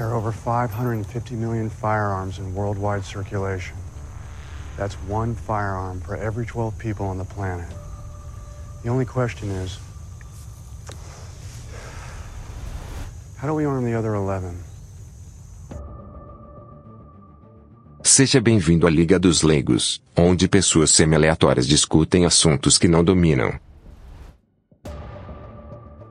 There are over 550 million firearms in worldwide circulation. That's one firearm for every 12 people on the planet. The only question is how do we arm the other 11? Seja bem-vindo à Liga dos Leigos, onde pessoas semi-aleatórias discutem assuntos que não dominam.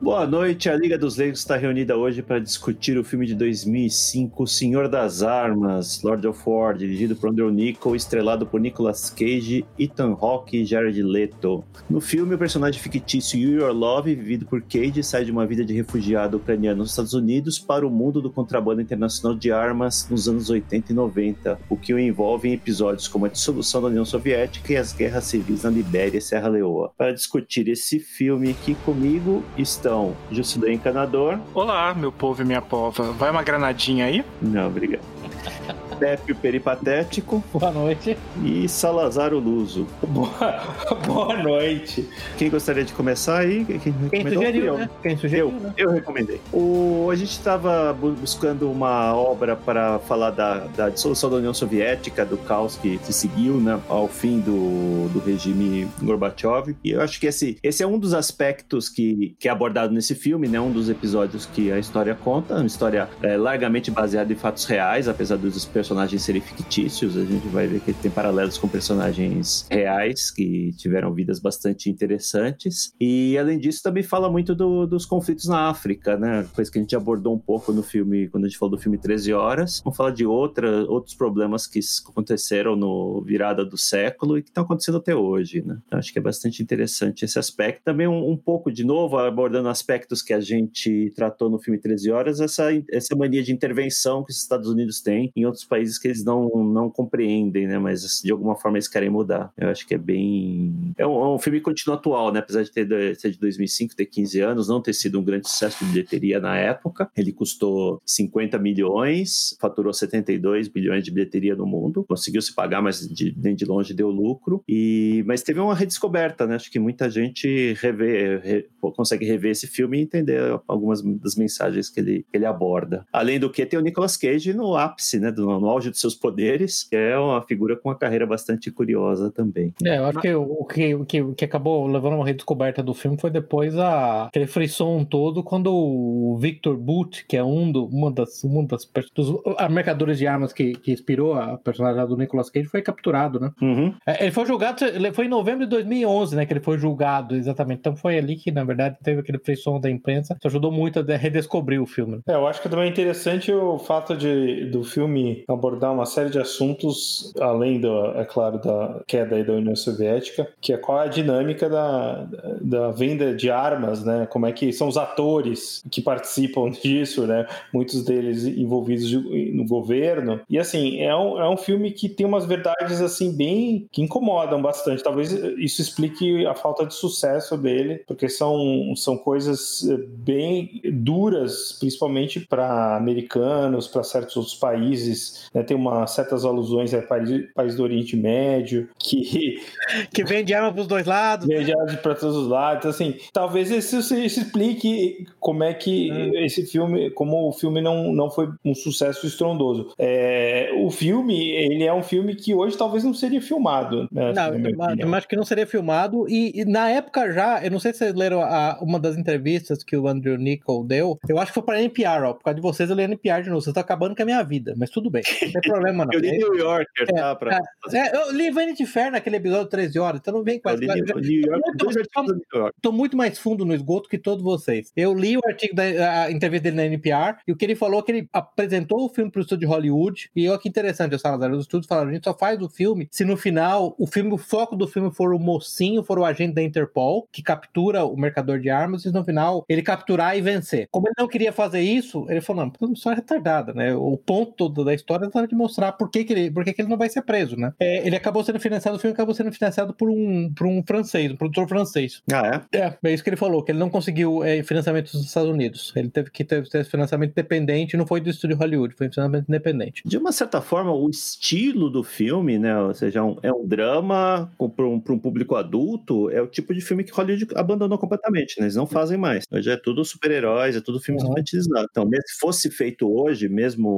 Boa noite, a Liga dos Leigos está reunida hoje para discutir o filme de 2005, O Senhor das Armas, Lord of War, dirigido por Andrew Niccol, estrelado por Nicolas Cage, Ethan Hawke e Jared Leto. No filme, o personagem fictício Yuri Orlov, vivido por Cage, sai de uma vida de refugiado ucraniano nos Estados Unidos para o mundo do contrabando internacional de armas nos anos 80 e 90, o que o envolve em episódios como a dissolução da União Soviética e as guerras civis na Libéria e Serra Leoa. Para discutir esse filme aqui comigo estão então, Encanador. Olá, meu povo e minha pova. Vai uma granadinha aí? Não, obrigado. Pepe o Peripatético. Boa noite. E Salazar o Luso. Boa, boa noite. Quem gostaria de começar aí? Quem, Quem sugeriu, né? Quem sugeriu, eu, né? eu recomendei. O, a gente estava buscando uma obra para falar da, da dissolução da União Soviética, do caos que se seguiu né, ao fim do, do regime Gorbachev. E eu acho que esse, esse é um dos aspectos que, que é abordado nesse filme, né? Um dos episódios que a história conta. Uma história é, largamente baseada em fatos reais, apesar dos personagens personagens serem fictícios, a gente vai ver que tem paralelos com personagens reais que tiveram vidas bastante interessantes. E além disso, também fala muito do, dos conflitos na África, né? Coisa que a gente abordou um pouco no filme, quando a gente falou do filme 13 Horas. Vamos falar de outra, outros problemas que aconteceram no virada do século e que estão acontecendo até hoje, né? Então, acho que é bastante interessante esse aspecto. Também um, um, pouco, de novo, abordando aspectos que a gente tratou no filme 13 Horas, essa, essa mania de intervenção que os Estados Unidos têm em outros países países que eles não, não compreendem, né? Mas de alguma forma eles querem mudar. Eu acho que é bem. É um, é um filme que continua atual, né? Apesar de ter ser de 2005, ter 15 anos, não ter sido um grande sucesso de bilheteria na época. Ele custou 50 milhões, faturou 72 bilhões de bilheteria no mundo. Conseguiu se pagar, mas de, nem de longe deu lucro. E, mas teve uma redescoberta, né? Acho que muita gente revê, re, consegue rever esse filme e entender algumas das mensagens que ele, que ele aborda. Além do que, tem o Nicolas Cage no ápice, né? Do, no auge dos seus poderes, que é uma figura com uma carreira bastante curiosa também. É, eu acho que o que, o que, o que acabou levando uma redescoberta do filme foi depois a, aquele frisson todo quando o Victor Boot, que é um do, uma das, uma das dos mercadores de armas que, que inspirou a personagem do Nicolas Cage, foi capturado, né? Uhum. É, ele foi julgado, ele foi em novembro de 2011, né, que ele foi julgado, exatamente. Então foi ali que, na verdade, teve aquele frisson da imprensa, que ajudou muito a redescobrir o filme. É, eu acho que também é interessante o fato de, do filme abordar uma série de assuntos, além, do, é claro, da queda da União Soviética, que é qual é a dinâmica da, da venda de armas, né? Como é que são os atores que participam disso, né? Muitos deles envolvidos no governo. E, assim, é um, é um filme que tem umas verdades, assim, bem... que incomodam bastante. Talvez isso explique a falta de sucesso dele, porque são, são coisas bem duras, principalmente para americanos, para certos outros países né, tem uma, certas alusões a país, país do Oriente Médio, que. Que vende arma para os dois lados. Vende arma para todos os lados. Então, assim, talvez isso, explique como é que hum. esse filme, como o filme não, não foi um sucesso estrondoso. É, o filme, ele é um filme que hoje talvez não seria filmado. Né, não, acho que não seria filmado. E, e, na época já, eu não sei se vocês leram a, uma das entrevistas que o Andrew Nichol deu. Eu acho que foi para NPR, ó. Por causa de vocês, eu li NPR de novo. Vocês estão acabando com a minha vida, mas tudo bem. Não tem problema, não. eu li New Yorker, é, tá? Pra... É, eu li Vanity Fair naquele episódio 13 horas, então não vem com essa. New York, tô, muito mais fundo no esgoto que todos vocês. Eu li o artigo da entrevista dele na NPR e o que ele falou é que ele apresentou o filme pro estúdio de Hollywood. E olha que interessante, o Salazar. Os estúdios falaram: a gente só faz o filme se no final o filme, o foco do filme for o mocinho, for o agente da Interpol, que captura o mercador de armas, e no final ele capturar e vencer. Como ele não queria fazer isso, ele falou: não, só é retardada, né? O ponto da história história exatamente mostrar por que, que, ele, por que, que ele não vai ser preso, né? É, ele acabou sendo financiado, o filme acabou sendo financiado por um, por um francês, um produtor francês. Ah, é? É, é isso que ele falou, que ele não conseguiu é, financiamento dos Estados Unidos. Ele teve que ter, ter financiamento independente, não foi do estúdio Hollywood, foi financiamento independente. De uma certa forma, o estilo do filme, né? Ou seja, um- é um drama para um, um público adulto, é o tipo de filme que Hollywood abandonou completamente, né? Eles não fazem mais. Hoje é tudo super-heróis, é tudo filmes Uhum. infantilizados. Então, mesmo se fosse feito hoje, mesmo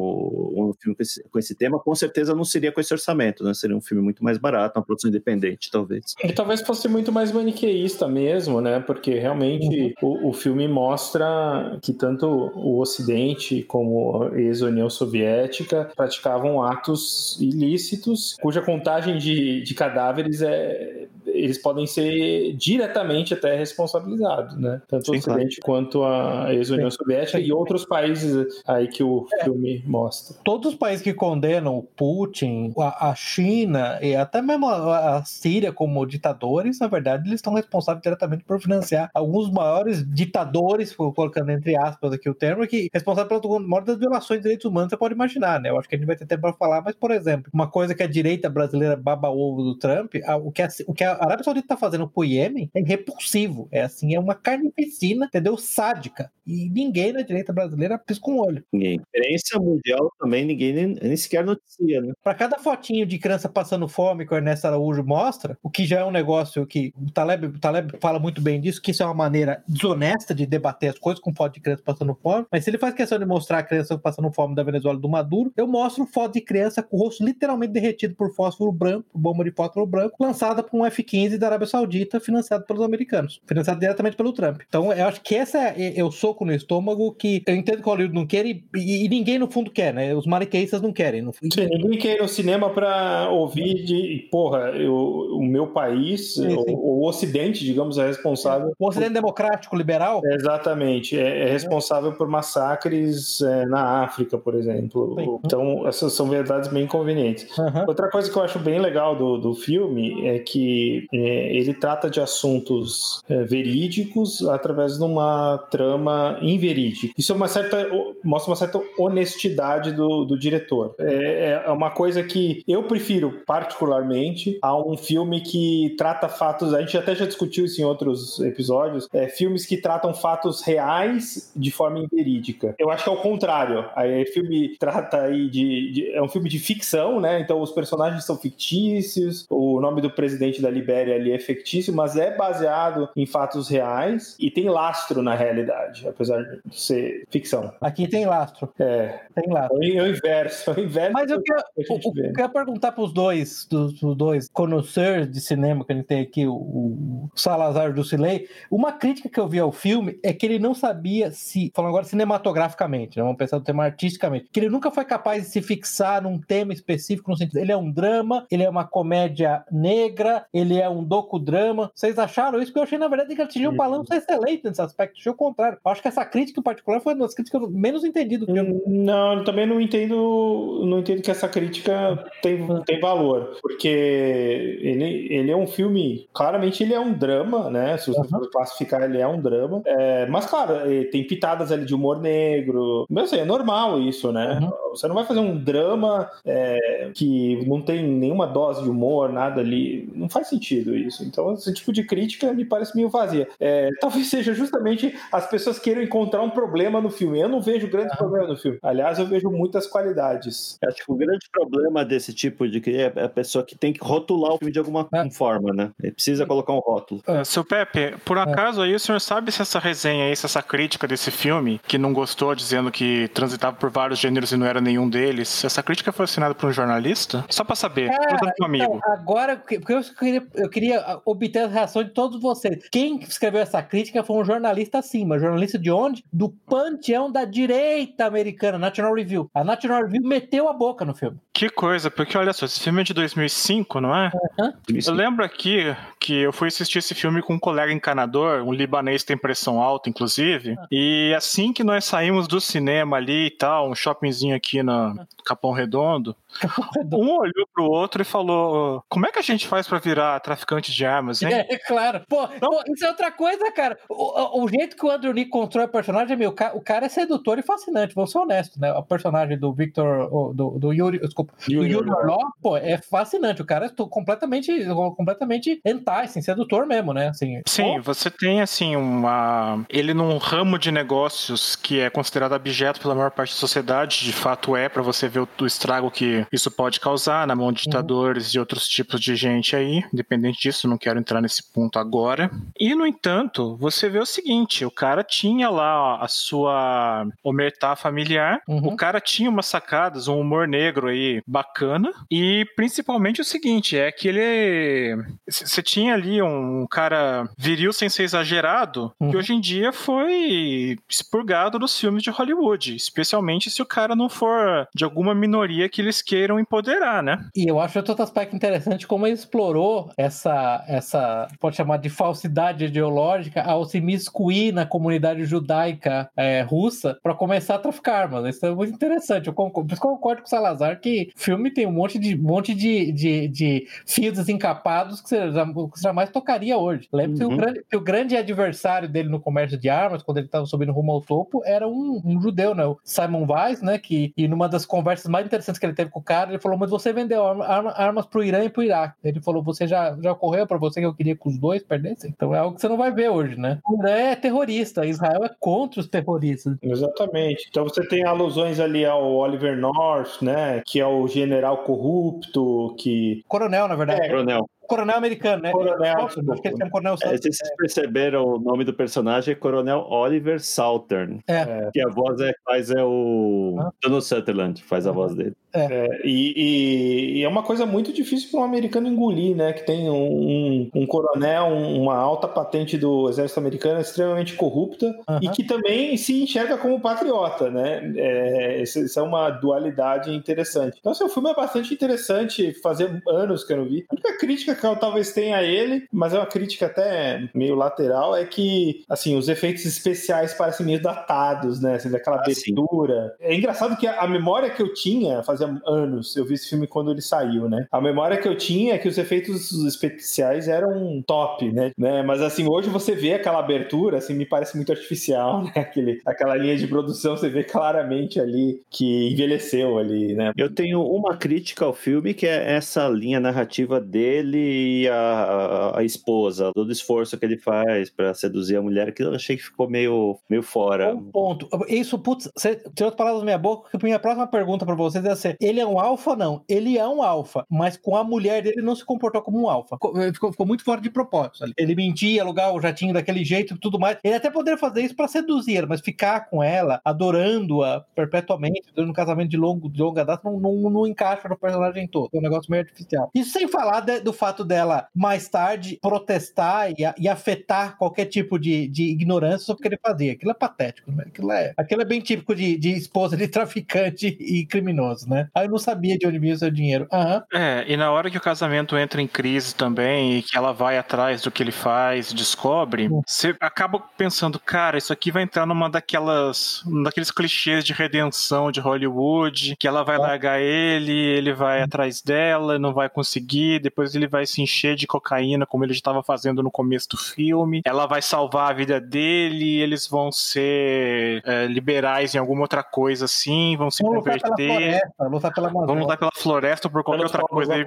um filme com esse, com esse tema, com certeza não seria com esse orçamento, né? Seria um filme muito mais barato, uma produção independente, talvez. E talvez fosse muito mais maniqueísta mesmo, né? Porque realmente o, o filme mostra que tanto o Ocidente como a ex-União Soviética praticavam atos ilícitos, cuja contagem de, de cadáveres é. Eles podem ser diretamente até responsabilizados, né? Tanto o Sim, claro. Ocidente quanto a ex-União Soviética e outros países aí que o filme mostra. Todos os países que condenam o Putin, a, a China e até mesmo a, a Síria como ditadores, na verdade, eles estão responsáveis diretamente por financiar alguns maiores ditadores, colocando entre aspas aqui o termo, que responsável pelas maiores das violações de direitos humanos, você pode imaginar, né? Eu acho que a gente vai ter tempo para falar, mas, por exemplo, uma coisa que a direita brasileira baba ovo do Trump, a- o que a, o que a Arábia Saudita tá fazendo pro Iêmen é repulsivo. É assim, é uma carnificina, entendeu? Sádica. E ninguém na direita brasileira pisca um olho. Ninguém. Imprensa mundial também, ninguém nem, nem sequer noticia, né? Pra cada fotinho de criança passando fome que o Ernesto Araújo mostra, o que já é um negócio que o Taleb, o Taleb fala muito bem disso, que isso é uma maneira desonesta de debater as coisas com foto de criança passando fome, mas se ele faz questão de mostrar a criança passando fome da Venezuela do Maduro, eu mostro foto de criança com o rosto literalmente derretido por fósforo branco, bomba de fósforo branco, lançada por um F-15 da Arábia Saudita, financiado pelos americanos, financiado diretamente pelo Trump. Então eu acho que essa é, é o soco no estômago que eu entendo que o Hollywood não quer e, e- e ninguém no fundo quer, né? Os mariqueístas não querem. No, Sim, ninguém quer ir no cinema pra ouvir de, porra, eu- o meu país, Sim, sim. O, o Ocidente, digamos, é responsável. O Ocidente Democrático Liberal, Exatamente, é, é responsável por massacres é, na África, por exemplo. Sim. Então, essas são verdades bem convenientes. Aham. Outra coisa que eu acho bem legal do, do filme é que é, ele trata de assuntos é, verídicos através de uma trama inverídica. Isso é uma certa, mostra uma certa honestidade do, do diretor. É, é uma coisa que eu prefiro particularmente a um filme que trata fatos. A gente até já discutiu isso em outros episódios. É, filmes que tratam fatos reais de forma inverídica. Eu acho que é o contrário. Aí, o filme trata aí de, de- é um filme de ficção, né? Então os personagens são fictícios. O nome do presidente da Libéria ali é fictício, mas é baseado em fatos reais e tem lastro na realidade, apesar de ser ficção. aqui tem lastro. É, Tem lastro. é o inverso, é o inverso. Mas eu queria, que o- o- eu queria perguntar para os dois, dos, dos dois conhecedores de cinema que a gente tem aqui, o, o Salazar do Cilei, uma crítica que eu vi ao filme é que ele não sabia se, falando agora cinematograficamente, né, vamos pensar no tema artisticamente, que ele nunca foi capaz de se fixar num tema específico, no sentido, ele é um drama, ele é uma comédia negra, ele é um docudrama. Vocês acharam isso? Porque eu achei, na verdade, que ele tinha um balanço excelente nesse aspecto, achei o contrário. Eu acho que essa crítica em particular foi uma das críticas que eu menos entendi do filme. Não, eu também não entendo, não entendo que essa crítica tem, tem valor, porque ele, ele é um filme, claramente ele é um drama, né? Se você for classificar, ele é um drama. É, mas, claro, eh, tem pitadas ali de humor negro. Mas assim, é normal isso, né? Você não vai fazer um drama é, que não tem nenhuma dose de humor, nada ali. Não faz sentido isso. Então, esse tipo de crítica me parece meio vazia. É, talvez seja justamente as pessoas queiram encontrar um problema no filme. Eu não vejo grandes problemas no filme. Aliás, eu vejo muitas qualidades. Acho que o grande problema desse tipo de que é a pessoa que tem que rotular o filme de alguma É. forma, né? Ele precisa colocar um rótulo. Ah, seu Pepe, por acaso aí o senhor sabe se essa resenha aí, se essa crítica desse filme, que não gostou, dizendo que transitava por vários gêneros e não era nenhum deles, essa crítica foi assinada por um jornalista? Só pra saber, Cara, pergunta pro amigo. Então, agora, porque eu queria, eu queria obter a reação de todos vocês. Quem escreveu essa crítica foi um jornalista acima. Jornalista de onde? Do panteão da direita americana, National Review. A National Review meteu a boca no filme. Que coisa, porque olha só, esse filme é de 2005, não é? Eu lembro aqui que eu fui assistir esse filme com um colega encanador, um libanês que tem pressão alta, inclusive, e assim que nós saímos do cinema ali e tal, um shoppingzinho aqui no Capão Redondo, um olhou pro outro e falou: Como é que a gente faz pra virar traficante de armas, hein? É, claro. Pô, pô, isso é outra coisa, cara. O, o- jeito que o Andrew Nick constrói o personagem, meu, o ca- o cara é sedutor e fascinante, vamos ser honestos, né? O personagem do Victor, do, do Yuri, desculpa, do Yuri Yuri Orlov. Orlov, pô, é fascinante. O cara é completamente, completamente enticing, sedutor mesmo, né? Assim, Sim, pô, você tem assim uma. Ele num ramo de negócios que é considerado abjeto pela maior parte da sociedade, de fato é, pra você ver o, o estrago que isso pode causar na mão de ditadores e outros tipos de gente aí. Independente disso, não quero entrar nesse ponto agora. E, no entanto, você vê o seguinte: o cara tinha lá a sua omertá familiar, Uhum. o cara tinha umas sacadas, um humor negro aí bacana, e principalmente o seguinte: é que ele. Você tinha ali um cara viril sem ser exagerado, Uhum. que hoje em dia foi expurgado dos filmes de Hollywood, especialmente se o cara não for de alguma minoria que eles queiram empoderar, né? E eu acho outro aspecto interessante como ele explorou essa, essa pode chamar de falsidade ideológica ao se miscuir na comunidade judaica é, russa para começar a traficar armas. Isso é muito interessante. Eu concordo, eu concordo com o Salazar que o filme tem um monte de, monte de, de, de fios desencapados que você, já- que você jamais tocaria hoje. Lembra que o Uhum. grande, que o grande adversário dele no comércio de armas, quando ele estava subindo rumo ao topo, era um, um judeu, né? O Simon Weiss, né? Que, e numa das conversas mais interessantes que ele teve com o cara, ele falou: Mas você vendeu arma, arma, armas pro Irã e pro Iraque. Ele falou: Você já, já ocorreu pra você que eu queria que os dois perdessem? Então é algo que você não vai ver hoje, né? O Irã é terrorista, Israel é contra os terroristas. Exatamente. Então você tem alusões ali ao Oliver North, né? Que é o general corrupto, que. Coronel, na verdade. Coronel. Coronel americano, né? Coronel, Acho que ele tem um coronel É, se vocês perceberam, o nome do personagem é Coronel Oliver Southern. É. Que a voz é, faz é o Ah. Donald Sutherland, faz a voz dele. É, e, e- e é uma coisa muito difícil para um americano engolir, né? Que tem um, um coronel, um- uma alta patente do exército americano extremamente corrupta Aham. e que também se enxerga como patriota, né? É, isso, isso é uma dualidade interessante. Então, assim, o filme é bastante interessante, fazia anos que eu não vi. A única crítica que eu talvez tenha a ele, mas é uma crítica até meio lateral, é que, assim, os efeitos especiais parecem meio datados, né? Assim, daquela Ah, sim. abertura. É engraçado que a, a memória que eu tinha, fazia anos, eu vi esse filme quando ele saiu, né? A memória que eu tinha é que os efeitos especiais eram top, né? né? Mas, assim, hoje você vê aquela abertura, assim, me parece muito artificial, né? Aquele, aquela linha de produção, você vê claramente ali que envelheceu ali, né? Eu tenho uma crítica ao filme, que é essa linha narrativa dele e a, a, a esposa, todo o esforço que ele faz pra seduzir a mulher, que eu achei que ficou meio, meio fora. Um ponto. Isso, putz, você tirou as palavras da minha boca, que a minha próxima pergunta pra vocês é assim: ele é um alfa? Não. Ele é um alfa, mas com a mulher dele não se comportou como um alfa. Ficou, ficou- ficou muito fora de propósito. ali. Ele mentia, alugar o jatinho daquele jeito e tudo mais. Ele até poderia fazer isso pra seduzir ela, mas ficar com ela, adorando-a perpetuamente, durante um casamento de, longo, de longa data, não, não, não encaixa no personagem todo. É um negócio meio artificial. Isso sem falar de- do fato dela, mais tarde, protestar e, a- e afetar qualquer tipo de, de ignorância sobre o que ele fazia. Aquilo é patético, né? Aquilo é, aquilo é bem típico de, de esposa de traficante e criminoso, né? Aí eu não sabia de onde vinha o seu dinheiro. Aham. É, e na hora que o casamento entra em crise também e que ela vai atrás do que ele faz, descobre, Hum. você acaba pensando, cara, isso aqui vai entrar numa daquelas, um daqueles clichês de redenção de Hollywood, que ela vai Ah. largar ele, ele vai atrás dela, não vai conseguir, depois ele vai se encher de cocaína, como ele já estava fazendo no começo do filme, ela vai salvar a vida dele, eles vão ser é, liberais em alguma outra coisa assim, vão se Vamos lutar pela converter. floresta, lutar pela Amazônia. Vamos lutar pela floresta ou por qualquer Pelos outra coisa aí,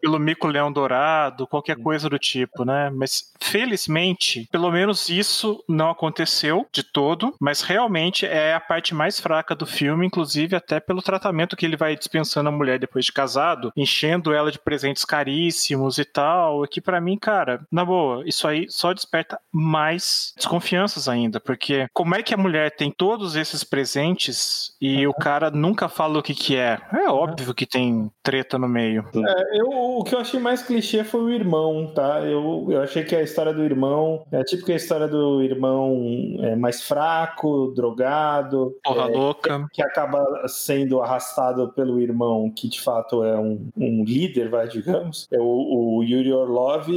pelo mico-leão dourado, qualquer coisa do tipo, né? Mas felizmente, pelo menos isso não aconteceu de todo, mas realmente é a parte mais fraca do filme, inclusive até pelo tratamento que ele vai dispensando a mulher depois de casado, enchendo ela de presentes caríssimos e tal, que pra mim, cara, na boa, isso aí só desperta mais desconfianças ainda, porque como é que a mulher tem todos esses presentes e o cara nunca fala o que que é? É, é óbvio que tem treta no meio. É, eu, o que eu achei mais clichê foi o irmão, tá? Eu, eu achei que a história do irmão é a típica história do irmão é, mais fraco, drogado, Porra é, louca. que acaba sendo arrastado pelo irmão, que de fato é um, um líder, vai, digamos. É o, o Yuri Orlov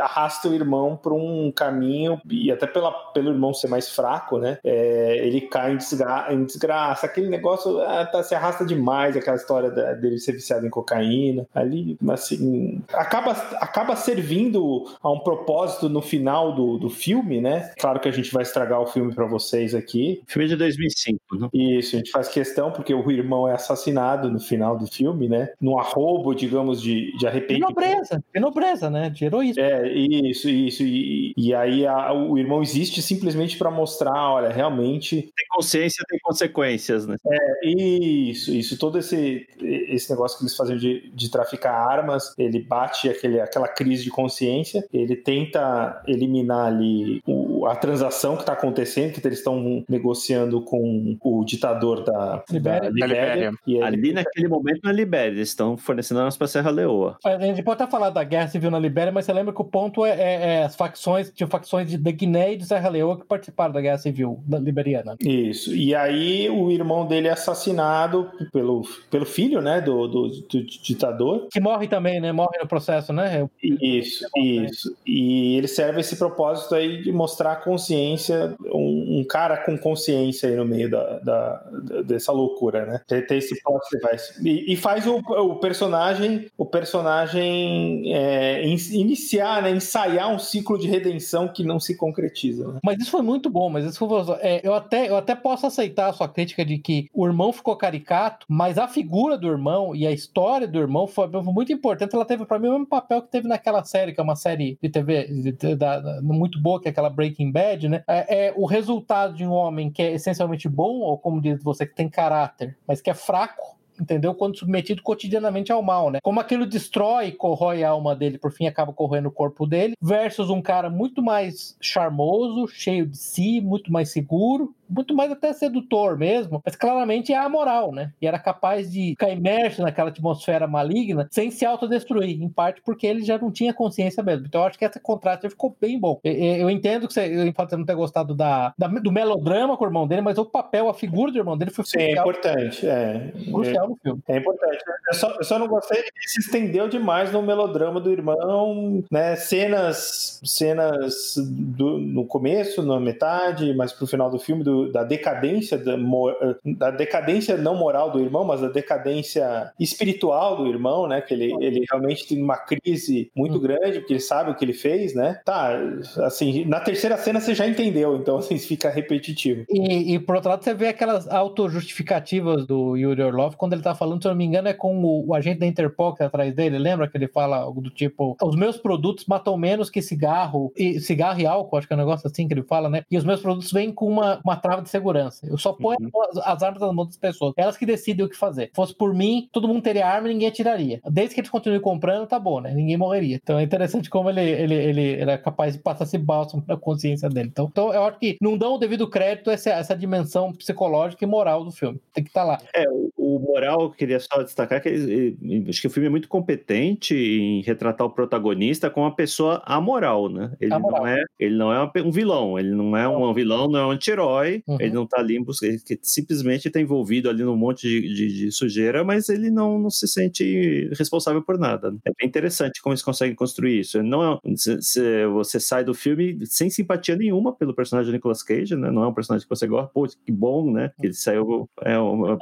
arrasta o irmão para um caminho, e até pela, pelo irmão ser mais fraco, né? É, ele cai em, desgra em desgraça. Aquele negócio ah, tá, se arrasta demais, aquela história da- dele ser viciado em cocaína. Ali, assim, acaba, acaba servindo a um propósito no final do, do filme, né? Claro que a gente vai estragar o filme para vocês aqui. Filme de 2005, né? Isso, a gente faz questão porque o irmão é assassinado no final do filme, né? Num arrobo, digamos, de, de De arrependimento. nobreza, de nobreza, né? De heroísmo. É, isso, isso. E, e aí a- o irmão existe simplesmente para mostrar, olha, realmente. Tem consciência, tem consequências, né? é, Isso, isso. Todo esse, esse negócio que eles fazem de, de traficar armas, ele bate aquele, aquela crise de consciência, ele tenta eliminar ali o- a transação que está acontecendo, que eles estão negociando com o ditador da, Libéria. da Libéria. Libéria. E ele Ali naquele momento na Libéria, eles estão fornecendo armas para Serra Leoa. A gente pode até falar da guerra civil na Libéria, mas você lembra que o ponto é, é- é as facções, tinha facções de, da Guiné e de Serra Leoa que participaram da guerra civil da liberiana. Isso. E aí o irmão dele é assassinado pelo, pelo filho, né, do, do, do ditador. Que morre também, né? Morre no processo, né? Isso, isso. E ele serve esse propósito aí de mostrar a consciência, um, um cara com consciência aí no meio da, da- da- dessa loucura, né? Tem, tem esse plot device. E, e faz o, o personagem, o personagem é, in- iniciar, né, ensaiar um ciclo de redenção que não se concretiza. Né? Mas isso foi muito bom, mas isso foi, é, eu, até, eu até posso aceitar a sua crítica de que o irmão ficou caricato, mas a figura do irmão e a história do irmão foi, muito importante. Ela teve, pra mim, o mesmo papel que teve naquela série, que é uma série de TV de- de- da- muito boa, que é aquela Breaking Bad, né? É, é o resultado de um homem que é essencialmente bom, ou como diz você, que tem caráter, mas que é fraco. Entendeu? Quando submetido cotidianamente ao mal, né? Como aquilo destrói e corrói a alma dele, por fim acaba corroendo o corpo dele, versus um cara muito mais charmoso, cheio de si, muito mais seguro, muito mais até sedutor mesmo, mas claramente é amoral, né? E era capaz de ficar imerso naquela atmosfera maligna sem se autodestruir, em parte porque ele já não tinha consciência mesmo. Então eu acho que esse contraste ficou bem bom. Eu, entendo que você, pode não ter gostado da, da- do melodrama com o irmão dele, mas o papel, a figura do irmão dele foi Sim, é crucial, importante. É, crucial no filme. É importante. Eu só, eu só não gostei que se estendeu demais no melodrama do irmão, né? Cenas, cenas do- no começo, na metade, mas pro final do filme, do- da decadência, da, da decadência não moral do irmão, mas da decadência espiritual do irmão, né? Que ele, ele realmente tem uma crise muito grande, porque ele sabe o que ele fez, né? Tá, assim, na terceira cena você já entendeu, então assim, fica repetitivo. E, e, por outro lado, você vê aquelas autojustificativas do Yuri Orlov, quando ele tá falando, se eu não me engano, é com o, o agente da Interpol que tá atrás dele. Lembra que ele fala algo do tipo: os meus produtos matam menos que cigarro, e cigarro e álcool, acho que é um negócio assim que ele fala, né? E os meus produtos vêm com uma, uma trava de segurança. Eu só ponho as, as armas nas mãos das pessoas. Elas que decidem o que fazer. Se fosse por mim, todo mundo teria arma e ninguém atiraria. Desde que eles continuem comprando, tá bom, né? Ninguém morreria. Então é interessante como ele, ele, ele era capaz de passar esse bálsamo na consciência dele. Então, então eu acho que não dão o devido crédito a essa, essa dimensão psicológica e moral do filme. Tem que estar lá. É, o, o moral, eu queria só destacar que ele- ele- acho que o filme é muito competente em retratar o protagonista como uma pessoa amoral, né? Ele Amoral. não é, ele não é um vilão, ele não é um vilão, não é um anti-herói, Uhum. ele não tá ali em busca, ele simplesmente tá envolvido ali num monte de, de- de sujeira, mas ele não, não se sente responsável por nada. né? É bem interessante como eles conseguem construir isso. Não é, se- se você sai do filme sem simpatia nenhuma pelo personagem do Nicolas Cage, né? Não é um personagem que você gosta, pô, que bom, né? Que ele saiu, é uma,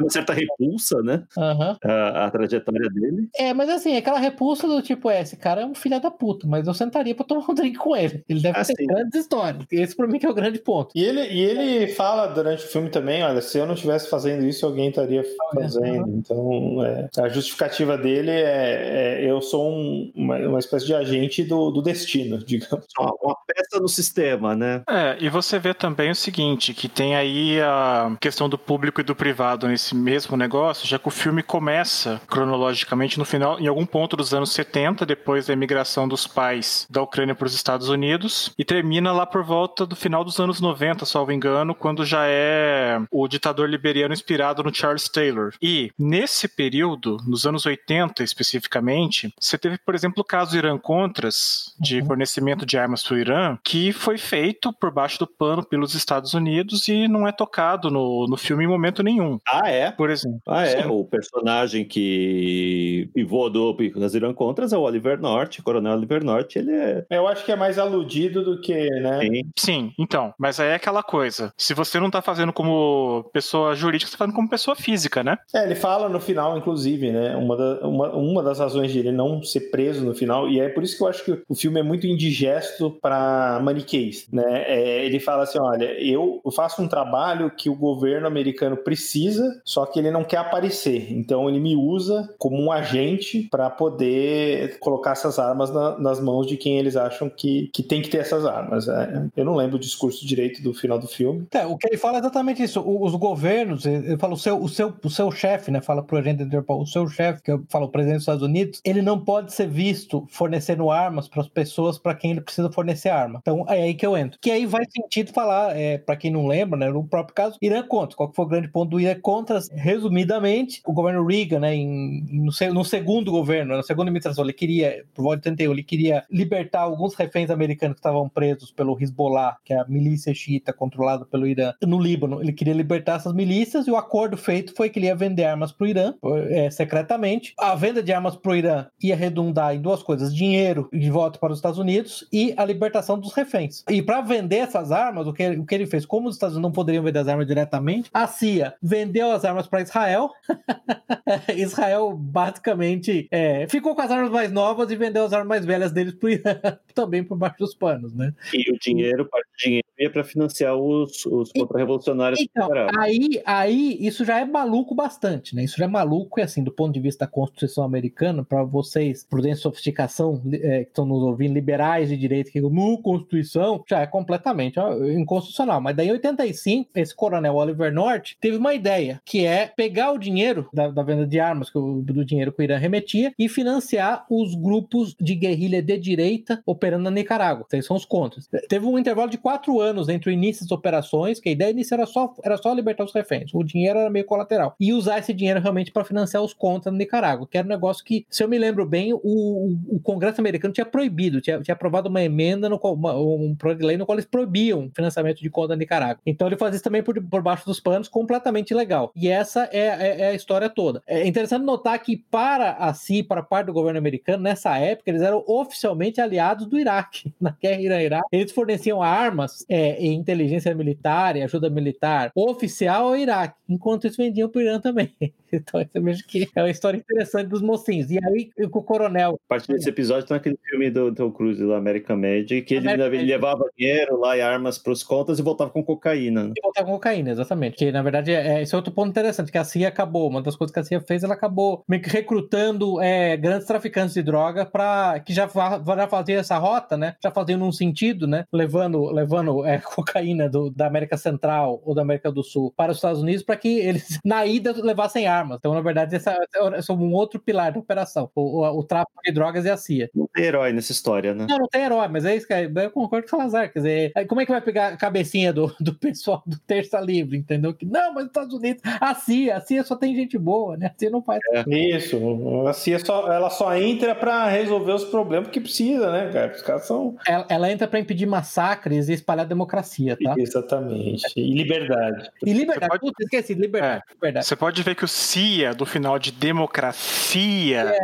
uma certa repulsa, né? Aham. A, a trajetória dele. É, mas assim, aquela repulsa do tipo, é, esse cara é um filho da puta, mas eu sentaria pra tomar um drink com ele. Ele deve Ah, ter sim. grandes histórias. Esse pra mim que é o grande ponto. E ele, e ele fala durante o filme também, olha, se eu não estivesse fazendo isso, alguém estaria fazendo. Então, é, a justificativa dele é, é, eu sou um- uma, uma espécie de agente do, do destino, digamos. Uma, uma peça no sistema, né? É, e você vê também o seguinte, que tem aí a questão do público e do privado nesse mesmo negócio, já que o filme começa cronologicamente no final, em algum ponto dos anos 70, depois da imigração dos pais da Ucrânia para os Estados Unidos, e termina lá por volta do final dos anos 90, salvo engano, quando já é o ditador liberiano inspirado no Charles Taylor. E nesse período, nos anos 80 especificamente, você teve, por exemplo, o caso Irã-Contras, de fornecimento de armas para o Irã, que foi feito por baixo do pano pelos Estados Unidos e não é tocado no, no filme em momento nenhum. Ah, é? Por exemplo. Ah, é. Sim. O personagem que pivô do nas Irã Contras é o Oliver North, o Coronel Oliver North, ele é. Eu acho que é mais aludido do que, né? Sim. Sim, então, mas aí é aquela coisa. Se você não tá fazendo como pessoa jurídica, você tá fazendo como pessoa física, né? É, ele fala no final, inclusive, né? Uma, da- uma, uma das razões de ele não ser preso no final, e é por isso que eu acho que o filme é muito indigesto para maniqueis, né? É, ele fala assim: olha, eu faço um trabalho que o governo americano precisa, só que ele não quer aparecer. Então ele me usa como um agente para poder colocar essas armas na- nas mãos de quem eles acham que, que tem que ter essas armas. É, eu não lembro o discurso direito do final do filme. É, o que ele fala é exatamente isso. Os governos, ele fala o seu, o seu, o seu chefe, né? Fala pro agente Interpol, o seu chefe, que eu falo o presidente dos Estados Unidos, ele não pode ser visto fornecendo armas para as pessoas para quem ele precisa fornecer arma. Então é aí que eu entro. Que aí vai sentido falar, é, para quem não lembra, né? No próprio caso, Irã contra. Qual que foi o grande ponto do Irã contra? Resumidamente, o governo Reagan, né? Em, no, no segundo governo, na segunda administração, ele queria, por volta de 81, ele queria libertar alguns reféns americanos que estavam presos pelo Hezbollah, que é a milícia xiita controlada pelo Irã, no Líbano. Ele queria libertar essas milícias e o acordo feito foi que ele ia vender armas para o Irã, é, secretamente. A venda de armas para o Irã ia redundar em duas coisas: dinheiro de volta para os Estados Unidos e a libertação dos reféns. E para vender essas armas, o que, o que ele fez, como os Estados Unidos não poderiam vender as armas diretamente, a CIA vendeu as armas para Israel. Israel basicamente é, ficou com as armas mais novas e vendeu as armas mais velhas deles para o Irã, também por baixo dos panos, né? E o dinheiro, parte do dinheiro ia para financiar os, os contra-revolucionários Então, aí, aí isso já é maluco bastante, né? Isso já é maluco, e assim, do ponto de vista da Constituição americana, para vocês, prudência e sofisticação, é, que estão nos ouvindo, liberais de direito, que no Constituição, já é completamente ó, inconstitucional. Mas daí, em 85, esse coronel Oliver North teve uma ideia, que é pegar o dinheiro da, da venda de armas, que o- do dinheiro que o Irã remetia, e financiar os grupos de guerrilha de direita operando na Nicarágua. Esses são os contras. Teve um intervalo de quatro anos entre o início das operações, que a ideia inicial era só, era só libertar os reféns. O dinheiro era meio colateral. E usar esse dinheiro realmente para financiar os contras na Nicarágua, que era um negócio que, se eu me lembro bem, o, o- Congresso americano tinha proibido, tinha, tinha aprovado uma emenda, no uma- um projeto de lei no qual eles proibiam financiamento de conta na Nicarágua. Então ele fazia isso também por, por baixo dos panos, completamente ilegal. E essa é, é- é a história toda. É interessante notar que para a CIA, para a parte do governo americano, nessa época, eles eram oficialmente aliados do Iraque. Na guerra Irã-Iraque, eles forneciam armas é, e inteligência militar e ajuda militar oficial ao Iraque, enquanto eles vendiam para o Irã também. Então, você veja que é uma história interessante dos mocinhos. E aí, o coronel A partir desse episódio tem aquele filme do Tom Cruise lá, American Made, que ele, American levava dinheiro lá e armas pros contas e voltava com cocaína. né? E voltar com cocaína, exatamente. Que na verdade é, esse é outro ponto interessante, que a CIA acabou. Uma das coisas que a CIA fez, ela acabou meio que recrutando é, grandes traficantes de droga para que já, já faziam essa rota, né? Já faziam num sentido, né? Levando, levando é, cocaína do, da América Central ou da América do Sul para os Estados Unidos para que eles, na ida, levassem armas. Então, na verdade, essa esse é um outro pilar da operação: o, o, o tráfico de drogas e a CIA. Não tem herói nessa história, né? Não, não tem herói, mas é isso, cara. Eu concordo com o Salazar. Quer dizer, como é que vai pegar a cabecinha do, do pessoal do Terça Livre, entendeu? Que não, mas os Estados Unidos, a CIA, a CIA só tem gente boa, né? A CIA não faz. Isso, a CIA só, ela só entra pra resolver os problemas que precisa, né, cara? Os caras são. Ela, ela entra pra impedir massacres e espalhar democracia, tá? Exatamente. E liberdade. E liberdade, Você pode- puta, esqueci, liberdade, liberdade. Você pode ver que o CIA do final de democracia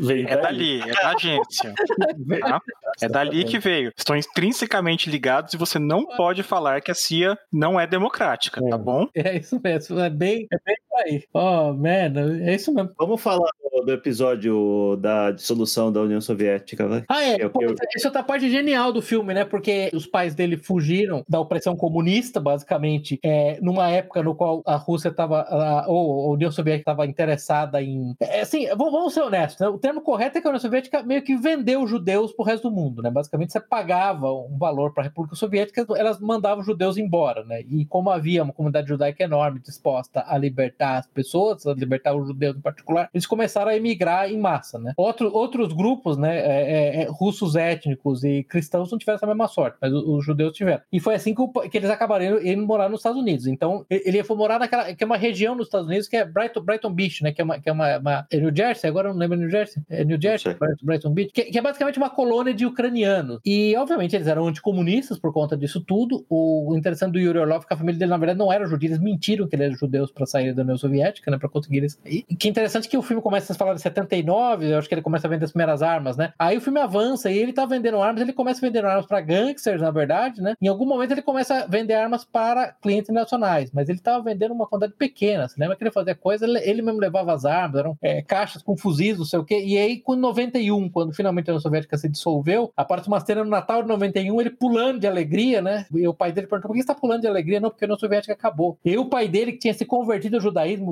Vem é dali, é da agência. tá? É dali que veio. Estão intrinsecamente ligados e você não pode falar que a CIA não é democrática, tá É. bom? É isso mesmo, é bem, é bem aí. Oh, man, é isso mesmo. Vamos falar do episódio da dissolução da União Soviética, né? Ah, é. É Pô, que eu- Isso é outra parte genial do filme, né? Porque os pais dele fugiram da opressão comunista, basicamente, é, numa época no qual a Rússia estava, ou a União Soviética estava interessada em. É, assim, vamos, vamos ser honestos, né? O termo correto é que a União Soviética meio que vendeu os judeus pro resto do mundo, né? Basicamente, você pagava um valor para a República Soviética, elas mandavam os judeus embora, né? E como havia uma comunidade judaica enorme disposta a libertar as pessoas, libertar os judeus em particular, eles começaram a emigrar em massa, né? Outro, outros grupos, né, é, é, é, russos étnicos e cristãos não tiveram essa mesma sorte, mas os, os judeus tiveram. E foi assim que, o- que eles acabaram indo morar nos Estados Unidos. Então, ele foi morar naquela, que é uma região nos Estados Unidos que é Brighton, Brighton Beach, né, que é uma, que é uma, uma- é New Jersey, agora eu não lembro New Jersey, é New Jersey, Brighton Beach, que, que é basicamente uma colônia de ucranianos. E, obviamente, eles eram anticomunistas por conta disso tudo. O interessante do Yuri Orlov é que a família dele, na verdade, não era judia, eles mentiram que eles eram judeus para sair da União Soviética, né, para conseguir isso. E que interessante que o filme começa a falar de 79, eu acho que ele começa a vender as primeiras armas, né? Aí o filme avança e ele tá vendendo armas, ele começa vendendo armas para gangsters, na verdade, né? Em algum momento ele começa a vender armas para clientes nacionais, mas ele tava vendendo uma quantidade pequena. Você lembra que ele fazia coisa, ele, mesmo levava as armas, eram é, caixas com fuzis, não sei o quê. E aí, com 91, quando finalmente a União Soviética se dissolveu, aparece uma cena no Natal de 91, ele pulando de alegria, né? E o pai dele perguntou: por que você tá pulando de alegria? Não, porque a União Soviética acabou. E o pai dele, que tinha se convertido ao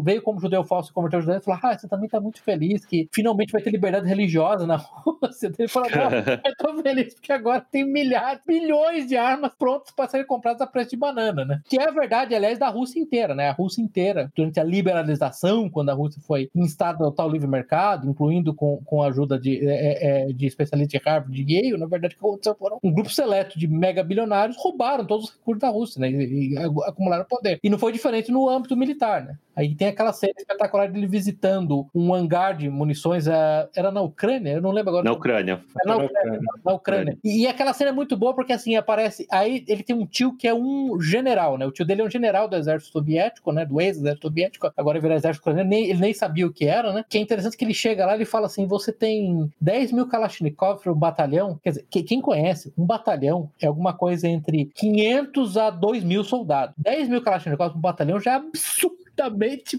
veio como judeu falso e converteu ao judaísmo, falou: ah, você também tá muito feliz que finalmente vai ter liberdade religiosa na Rússia. Ele falou: não, eu tô feliz porque agora tem milhares, milhões de armas prontas para serem compradas a preço de banana, né? Que é a verdade, aliás, da Rússia inteira, né? A Rússia inteira, durante a liberalização, quando a Rússia foi instada ao tal livre mercado, incluindo com, com a ajuda de, é, é, de especialistas de Harvard e de Yale, na verdade, o que aconteceu foram um grupo seleto de mega bilionários roubaram todos os recursos da Rússia, né? E, e acumularam poder. E não foi diferente no âmbito militar, né? Aí tem aquela cena espetacular dele visitando um hangar de munições, eh, era na Ucrânia? Eu não lembro agora. Na Ucrânia. É na Ucrânia. Na Ucrânia. E, e aquela cena é muito boa porque assim aparece. Aí ele tem um tio que é um general, né? O tio dele é um general do exército soviético, né? Do ex-exército soviético, agora virou exército ucraniano. Nem, ele nem sabia o que era, né? Que é interessante que ele chega lá e ele fala assim: você tem 10 mil Kalashnikov para um batalhão. Quer dizer, que- quem conhece, um batalhão é alguma coisa entre 500 a 2 mil soldados. 10 mil Kalashnikov para um batalhão já é absurdo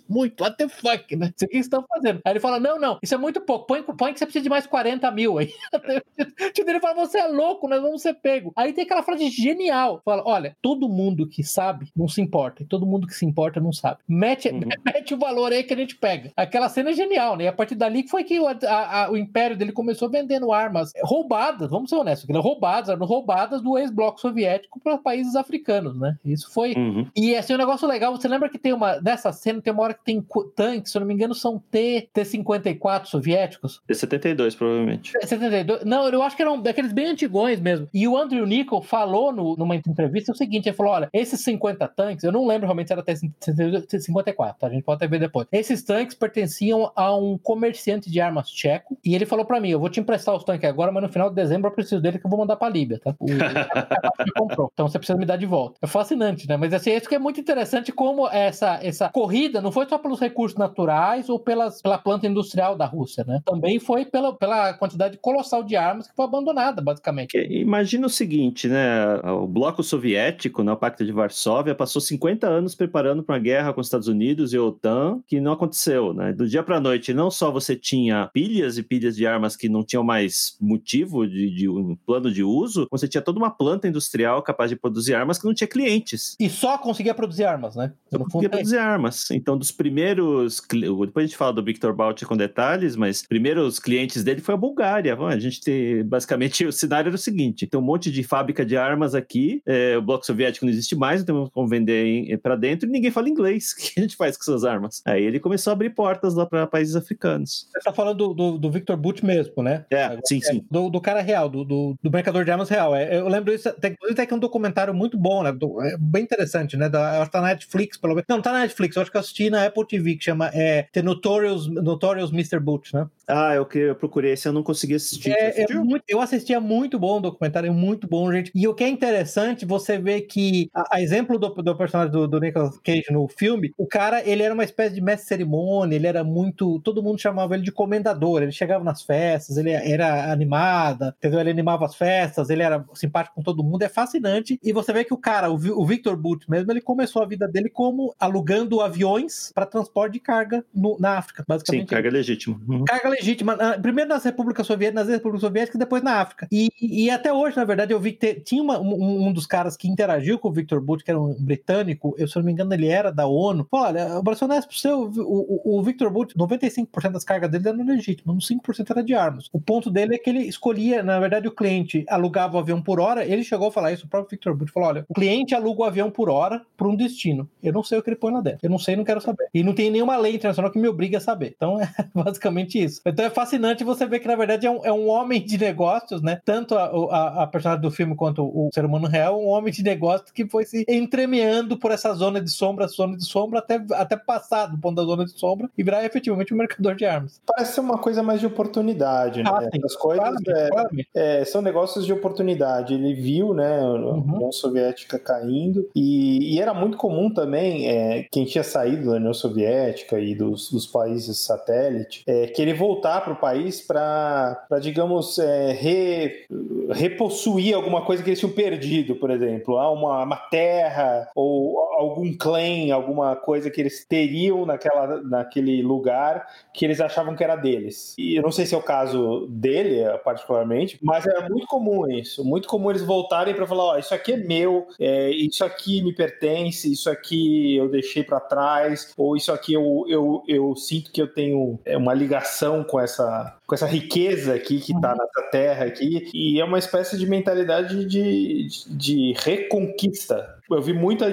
muito. What the fuck, né? Isso que estão fazendo. Aí ele fala: não, não, isso é muito pouco. Põe, põe que você precisa de mais 40 mil aí. O tio dele fala: você é louco, nós vamos ser pego. Aí tem aquela frase genial: fala, olha, todo mundo que sabe não se importa. E todo mundo que se importa não sabe. Mete, Uhum. mete o valor aí que a gente pega. Aquela cena é genial, né? E a partir dali foi que o, a- a- o império dele começou vendendo armas roubadas, vamos ser honestos, roubadas, eram roubadas do ex-bloco soviético para países africanos, né? Isso foi Uhum. e assim, um negócio legal, você lembra que tem uma. Nessa cena tem uma hora que tem tanques, se eu não me engano, são T, T-54 soviéticos. D72, provavelmente. 72. Não, eu acho que eram daqueles bem antigões mesmo. E o Andrew Nichol falou no- numa entrevista o seguinte: ele falou: olha, esses 50 tanques, eu não lembro realmente se era T-54, tá? A gente pode até ver depois. Esses tanques pertenciam a um comerciante de armas tcheco. E ele falou pra mim: eu vou te emprestar os tanques agora, mas no final de dezembro eu preciso dele que eu vou mandar pra Líbia, tá? O, que comprou. Então você precisa me dar de volta. É fascinante, né? Mas assim, isso que é muito interessante como essa, essa corrida não foi só pelos recursos naturais ou pelas, pela planta industrial da Rússia, né? Também foi pela, pela quantidade colossal de armas que foi abandonada, basicamente. Imagina o seguinte, né? O bloco soviético, né, o Pacto de Varsóvia, passou 50 anos preparando para uma guerra com os Estados Unidos e a OTAN, que não aconteceu, né? Do dia para noite, não só você tinha pilhas e pilhas de armas que não tinham mais motivo de, de um plano de uso, você tinha toda uma planta industrial capaz de produzir armas que não tinha clientes. E só conseguia produzir armas, né? Só conseguia é produzir armas. Então, dos primeiros. Depois a gente fala do Victor Bout com detalhes, mas primeiros clientes dele foi a Bulgária. Bom, A gente tem. Basicamente, o cenário era o seguinte: tem um monte de fábrica de armas aqui, é, o bloco soviético não existe mais, então vamos vender para dentro e ninguém fala inglês. O que a gente faz com essas armas? Aí ele começou a abrir portas lá para países africanos. Você tá falando do, do, do Victor Butch mesmo, né? É, sim, sim. Do, do cara real, do, do, do mercador de armas real. É, eu lembro isso, tem, tem um documentário muito bom, né? é bem interessante, né? Da, que tá na Netflix, pelo menos. Não, tá na Netflix, acho que eu assisti na Apple TV, que chama é, The Notorious, Notorious Mr. Butch, né? Ah, eu, eu procurei esse, eu não consegui assistir. É, é muito- eu assistia muito bom o documentário, é muito bom, gente. E o que é interessante, você vê que, a, a exemplo do, do personagem do, do Nicolas Cage no filme, o cara, ele era uma espécie de mestre cerimônia, ele era muito. Todo mundo chamava ele de comendador. Ele chegava nas festas, ele era animada, entendeu? Ele animava as festas, ele era simpático com todo mundo. É fascinante. E você vê que o cara, o, o Victor Booth mesmo, ele começou a vida dele como alugando aviões para transporte de carga no- na África, Sim, basicamente. carga legítima. Uhum. Carga legítima, primeiro nas repúblicas soviéticas, nas repúblicas soviéticas e depois na África. E, e até hoje, na verdade, eu vi que tinha uma- um, um dos caras que interagiu com o Victor Booth, que era um britânico, eu, se não me engano, ele era da ONU. Olha, o Brasil honesto pro seu, o, o, o Victor Booth, 95% das cargas dele eram legítimas, uns 5% era de armas. O ponto dele é que ele escolhia, na verdade, o cliente alugava o avião por hora, ele chegou a falar isso, o próprio Victor Booth falou: olha, o cliente aluga o avião por hora para um destino. Eu não sei o que ele põe lá dentro. Eu não sei, não quero saber. E não tem nenhuma lei internacional que me obrigue a saber. Então é basicamente isso. Então é fascinante você ver que, na verdade, é um, é um homem de negócios, né? Tanto a, a, a personagem do filme quanto o ser humano real, um homem de negócios que foi se entremeando por essa zona de sombra, zona de sombra, até, até passar do ponto da zona de sombra e virar efetivamente um mercador de armas. Parece ser uma coisa mais de oportunidade, né? Ah, sim. Essas coisas Claramente, é, claramente. é, são negócios de oportunidade. Ele viu, né, a Uhum. União Soviética caindo e, e era muito comum também é, quem tinha saído da União Soviética e dos, dos países satélite é, querer voltar para o país para, digamos, é, re, repossuir alguma coisa que eles tinham perdido, por exemplo, ah, uma, uma terra ou algum clã, alguma coisa que eles teriam naquela, naquele lugar que eles achavam que era deles. E eu não sei se é o caso dele, eh, particularmente, mas é muito comum isso. Muito comum eles voltarem para falar: ó, isso aqui é meu, é, isso aqui me pertence, isso aqui eu deixei para trás, ou isso aqui eu, eu, eu sinto que eu tenho é, uma ligação com essa, com essa riqueza aqui que está nessa terra aqui. E é uma espécie de mentalidade de, de, de reconquista. Eu vi muita,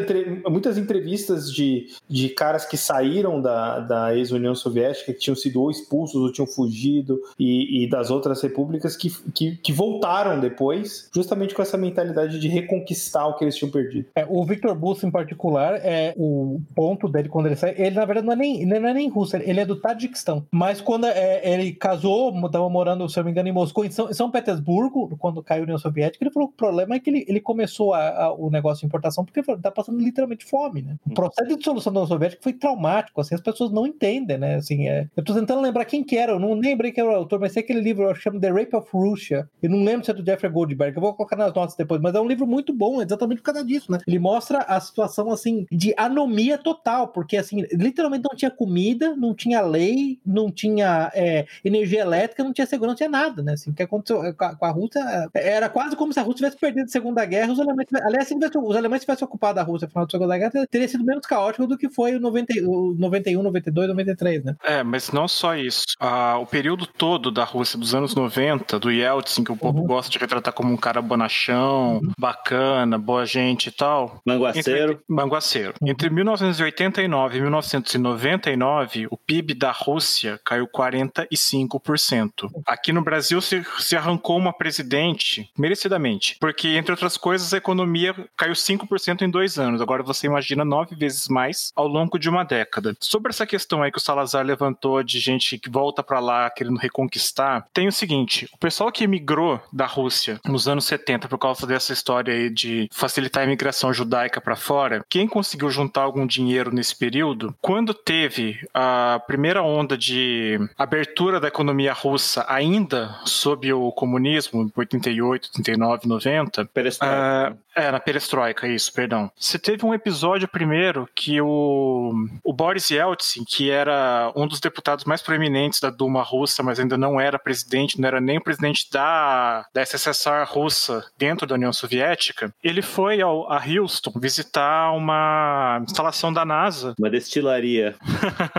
muitas entrevistas de, de caras que saíram da, da ex-União Soviética, que tinham sido ou expulsos ou tinham fugido, e, e das outras repúblicas que, que, que voltaram depois, justamente com essa mentalidade de reconquistar o que eles tinham perdido. É, o Victor Bus, em particular, é o ponto dele quando ele sai. Ele, na verdade, não é nem, não é nem russo, ele é do Tadiquistão. Mas quando é, ele casou, estava morando, se eu não me engano, em Moscou, em São, São Petersburgo, quando caiu a União Soviética, ele falou que o problema é que ele, ele começou a- a- o negócio de importação porque ele falou, tá passando literalmente fome, né? O processo de dissolução da União Soviética foi traumático, assim, as pessoas não entendem, né? Assim, é, eu tô tentando lembrar quem que era, eu não lembrei quem era o autor, mas sei aquele livro, eu chamo The Rape of Russia, eu não lembro se é do Jeffrey Goldberg, eu vou colocar nas notas depois, mas é um livro muito bom, exatamente por causa disso, né? Ele mostra a situação, assim, de anomia total, porque, assim, literalmente não tinha comida, não tinha lei, não tinha é, energia elétrica, não tinha segurança, não tinha nada, né? Assim, o que aconteceu com a, Rússia é, era quase como se a Rússia tivesse perdido a Segunda Guerra, os alemães, aliás, os alemães tivessem ocupado a Rússia no final da Segunda Guerra, teria sido menos caótico do que foi o 90, o 91, 92, 93, né? É, mas não só isso. Ah, o período todo da Rússia, dos anos 90, do Yeltsin, que o povo Uhum. gosta de retratar como um cara bonachão, bacana, boa gente e tal. Manguaceiro. Entre, manguaceiro. Entre 1989 e 1999, o PIB da Rússia caiu 45%. Aqui no Brasil se, se arrancou uma presidente, merecidamente, porque, entre outras coisas, a economia caiu 5% em dois anos. Agora você imagina nove vezes mais ao longo de uma década. Sobre essa questão aí que o Salazar levantou de gente que volta pra lá querendo reconquistar, tem o seguinte: o pessoal que emigrou da Rússia nos anos 70 por causa dessa história aí de facilitar a imigração judaica pra fora, quem conseguiu juntar algum dinheiro nesse período, quando teve a primeira onda de abertura da economia russa ainda sob o comunismo, 88, 89, 90, Perestroika. ah, é, na perestroika, isso, perdão. Você teve um episódio primeiro que o, o Boris Yeltsin, que era um dos deputados mais proeminentes da Duma russa, mas ainda não era presidente, não era nem o presidente da, da SSR russa dentro da União Soviética, ele foi ao, a Houston visitar uma instalação da NASA Uma destilaria.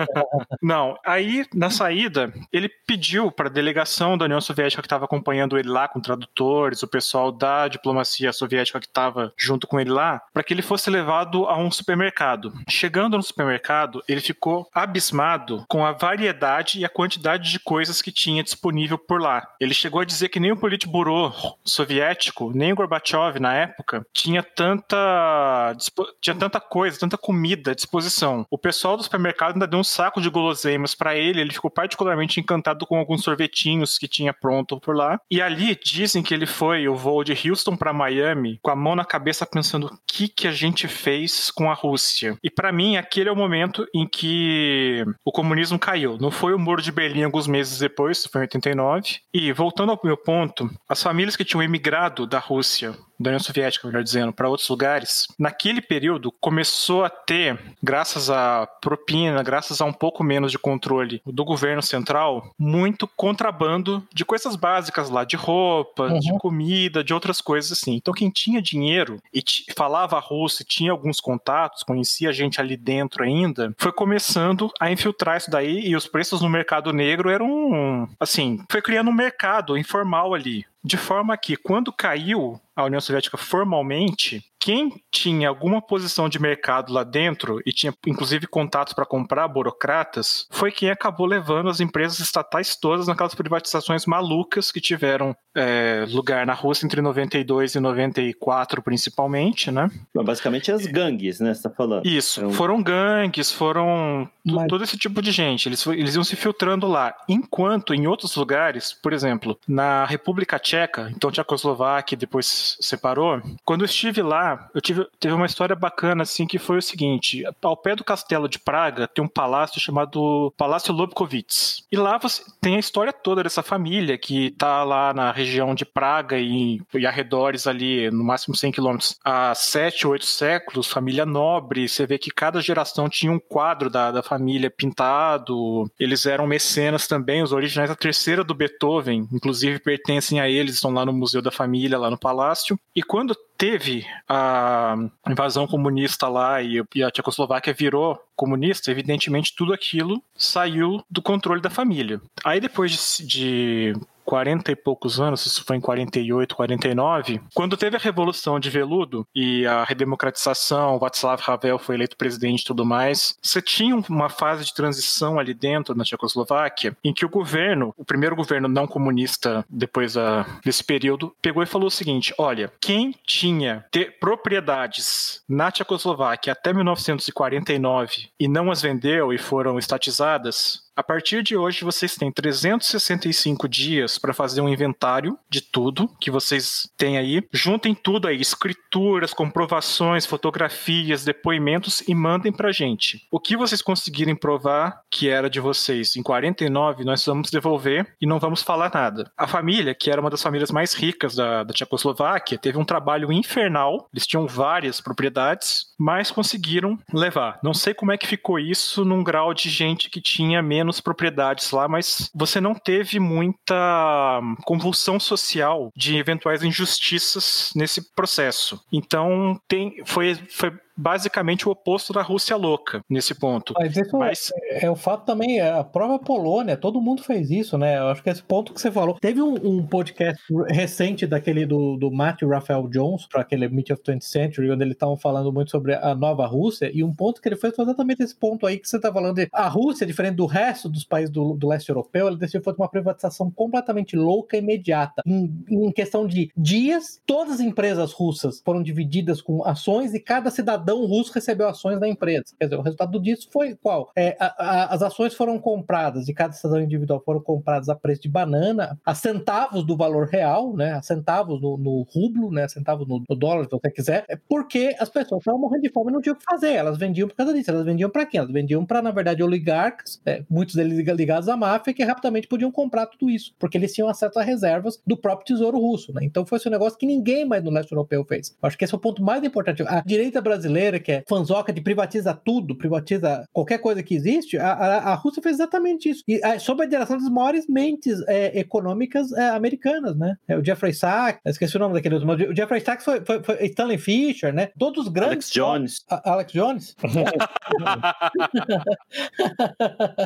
não, aí na saída ele pediu para a delegação da União Soviética que estava acompanhando ele lá com tradutores, o pessoal da diplomacia soviética que estava estava junto com ele lá, para que ele fosse levado a um supermercado. Chegando no supermercado, ele ficou abismado com a variedade e a quantidade de coisas que tinha disponível por lá. Ele chegou a dizer que nem o Politburo soviético, nem o Gorbachev na época, tinha tanta, tinha tanta coisa, tanta comida à disposição. O pessoal do supermercado ainda deu um saco de guloseimas para ele, ele ficou particularmente encantado com alguns sorvetinhos que tinha pronto por lá. E ali dizem que ele foi o voo de Houston para Miami com a mão na cabeça pensando o que que a gente fez com a Rússia. E para mim aquele é o momento em que o comunismo caiu. Não foi o muro de Berlim alguns meses depois, foi em 89. E voltando ao meu ponto, as famílias que tinham emigrado da Rússia da União Soviética, melhor dizendo, para outros lugares, naquele período começou a ter, graças à propina, graças a um pouco menos de controle do governo central, muito contrabando de coisas básicas lá, de roupa, uhum. de comida, de outras coisas assim. Então quem tinha dinheiro e falava russo e tinha alguns contatos, conhecia gente ali dentro ainda, foi começando a infiltrar isso daí e os preços no mercado negro eram, assim, foi criando um mercado informal ali. De forma que, quando caiu a União Soviética formalmente, quem tinha alguma posição de mercado lá dentro e tinha inclusive contatos para comprar burocratas, foi quem acabou levando as empresas estatais todas naquelas privatizações malucas que tiveram é, lugar na Rússia entre 92 e 94, principalmente, né? Basicamente as gangues, né? Você tá falando. Isso, então... foram gangues, foram Mas... todo esse tipo de gente. Eles, eles iam se filtrando lá. Enquanto em outros lugares, por exemplo, na República Tcheca, então Tchecoslováquia depois separou, quando eu estive lá, eu tive, teve uma história bacana, assim, que foi o seguinte: ao pé do castelo de Praga tem um palácio chamado Palácio Lobkowitz. E lá você tem a história toda dessa família que tá lá na região de Praga e, e arredores ali, no máximo 100 quilômetros, há 7, 8 séculos, família nobre. Você vê que cada geração tinha um quadro da, da família pintado. Eles eram mecenas também, os originais da terceira do Beethoven, inclusive pertencem a eles, estão lá no Museu da Família, lá no Palácio. E quando teve a invasão comunista lá e a Tchecoslováquia virou comunista, evidentemente tudo aquilo saiu do controle da família. Aí depois de, de 40 e poucos anos, isso foi em 48, 49, quando teve a Revolução de Veludo e a redemocratização, Václav Havel foi eleito presidente e tudo mais, você tinha uma fase de transição ali dentro na Tchecoslováquia, em que o governo, o primeiro governo não comunista depois desse período, pegou e falou o seguinte: olha, quem tinha propriedades na Tchecoslováquia até 1949 e não as vendeu e foram estatizadas, a partir de hoje, vocês têm 365 dias para fazer um inventário de tudo que vocês têm aí. Juntem tudo aí, escrituras, comprovações, fotografias, depoimentos e mandem para gente. O que vocês conseguirem provar que era de vocês em 49, nós vamos devolver e não vamos falar nada. A família, que era uma das famílias mais ricas da, da Tchecoslováquia, teve um trabalho infernal. Eles tinham várias propriedades, mas conseguiram levar. Não sei como é que ficou isso num grau de gente que tinha menos menos propriedades lá, mas você não teve muita convulsão social de eventuais injustiças nesse processo. Então tem, foi, foi basicamente o oposto da Rússia louca nesse ponto. Mas isso Mas... É, é, o fato também, é a própria Polônia, todo mundo fez isso, né? Eu acho que esse ponto que você falou. Teve um, um podcast recente daquele do, do Matthew Raphael Jones, para aquele Myth of 20th Century, onde ele estava falando muito sobre a nova Rússia, e um ponto que ele fez foi exatamente esse ponto aí que você está falando de a Rússia, diferente do resto dos países do, do leste europeu, ele decidiu fazer uma privatização completamente louca e imediata. Em, em questão de dias, todas as empresas russas foram divididas com ações e cada cidadão cidadão russo recebeu ações da empresa. Quer dizer, o resultado disso foi qual? É, a, a, as ações foram compradas, de cada cidadão individual foram compradas a preço de banana, a centavos do valor real, né? A centavos no, no rublo, né? A centavos no, no, dólar, se você quiser, é porque as pessoas estavam morrendo de fome e não tinham o que fazer. Elas vendiam por causa disso. Elas vendiam para quem? Elas vendiam para, na verdade, oligarcas, é, muitos deles ligados à máfia, que rapidamente podiam comprar tudo isso, porque eles tinham acesso a reservas do próprio tesouro russo, né? Então foi esse um negócio que ninguém mais no leste europeu fez. Acho que esse é o ponto mais importante. A direita brasileira brasileira, que é fanzoca de privatiza tudo, privatiza qualquer coisa que existe, a, a, a Rússia fez exatamente isso. E a, sob a direção das maiores mentes é, econômicas é, americanas, né? É, o Jeffrey Sachs, esqueci o nome daquele outro, mas o Jeffrey Sachs foi, foi, foi Stanley Fisher, né? Todos os grandes. Alex Jones. A, Alex Jones?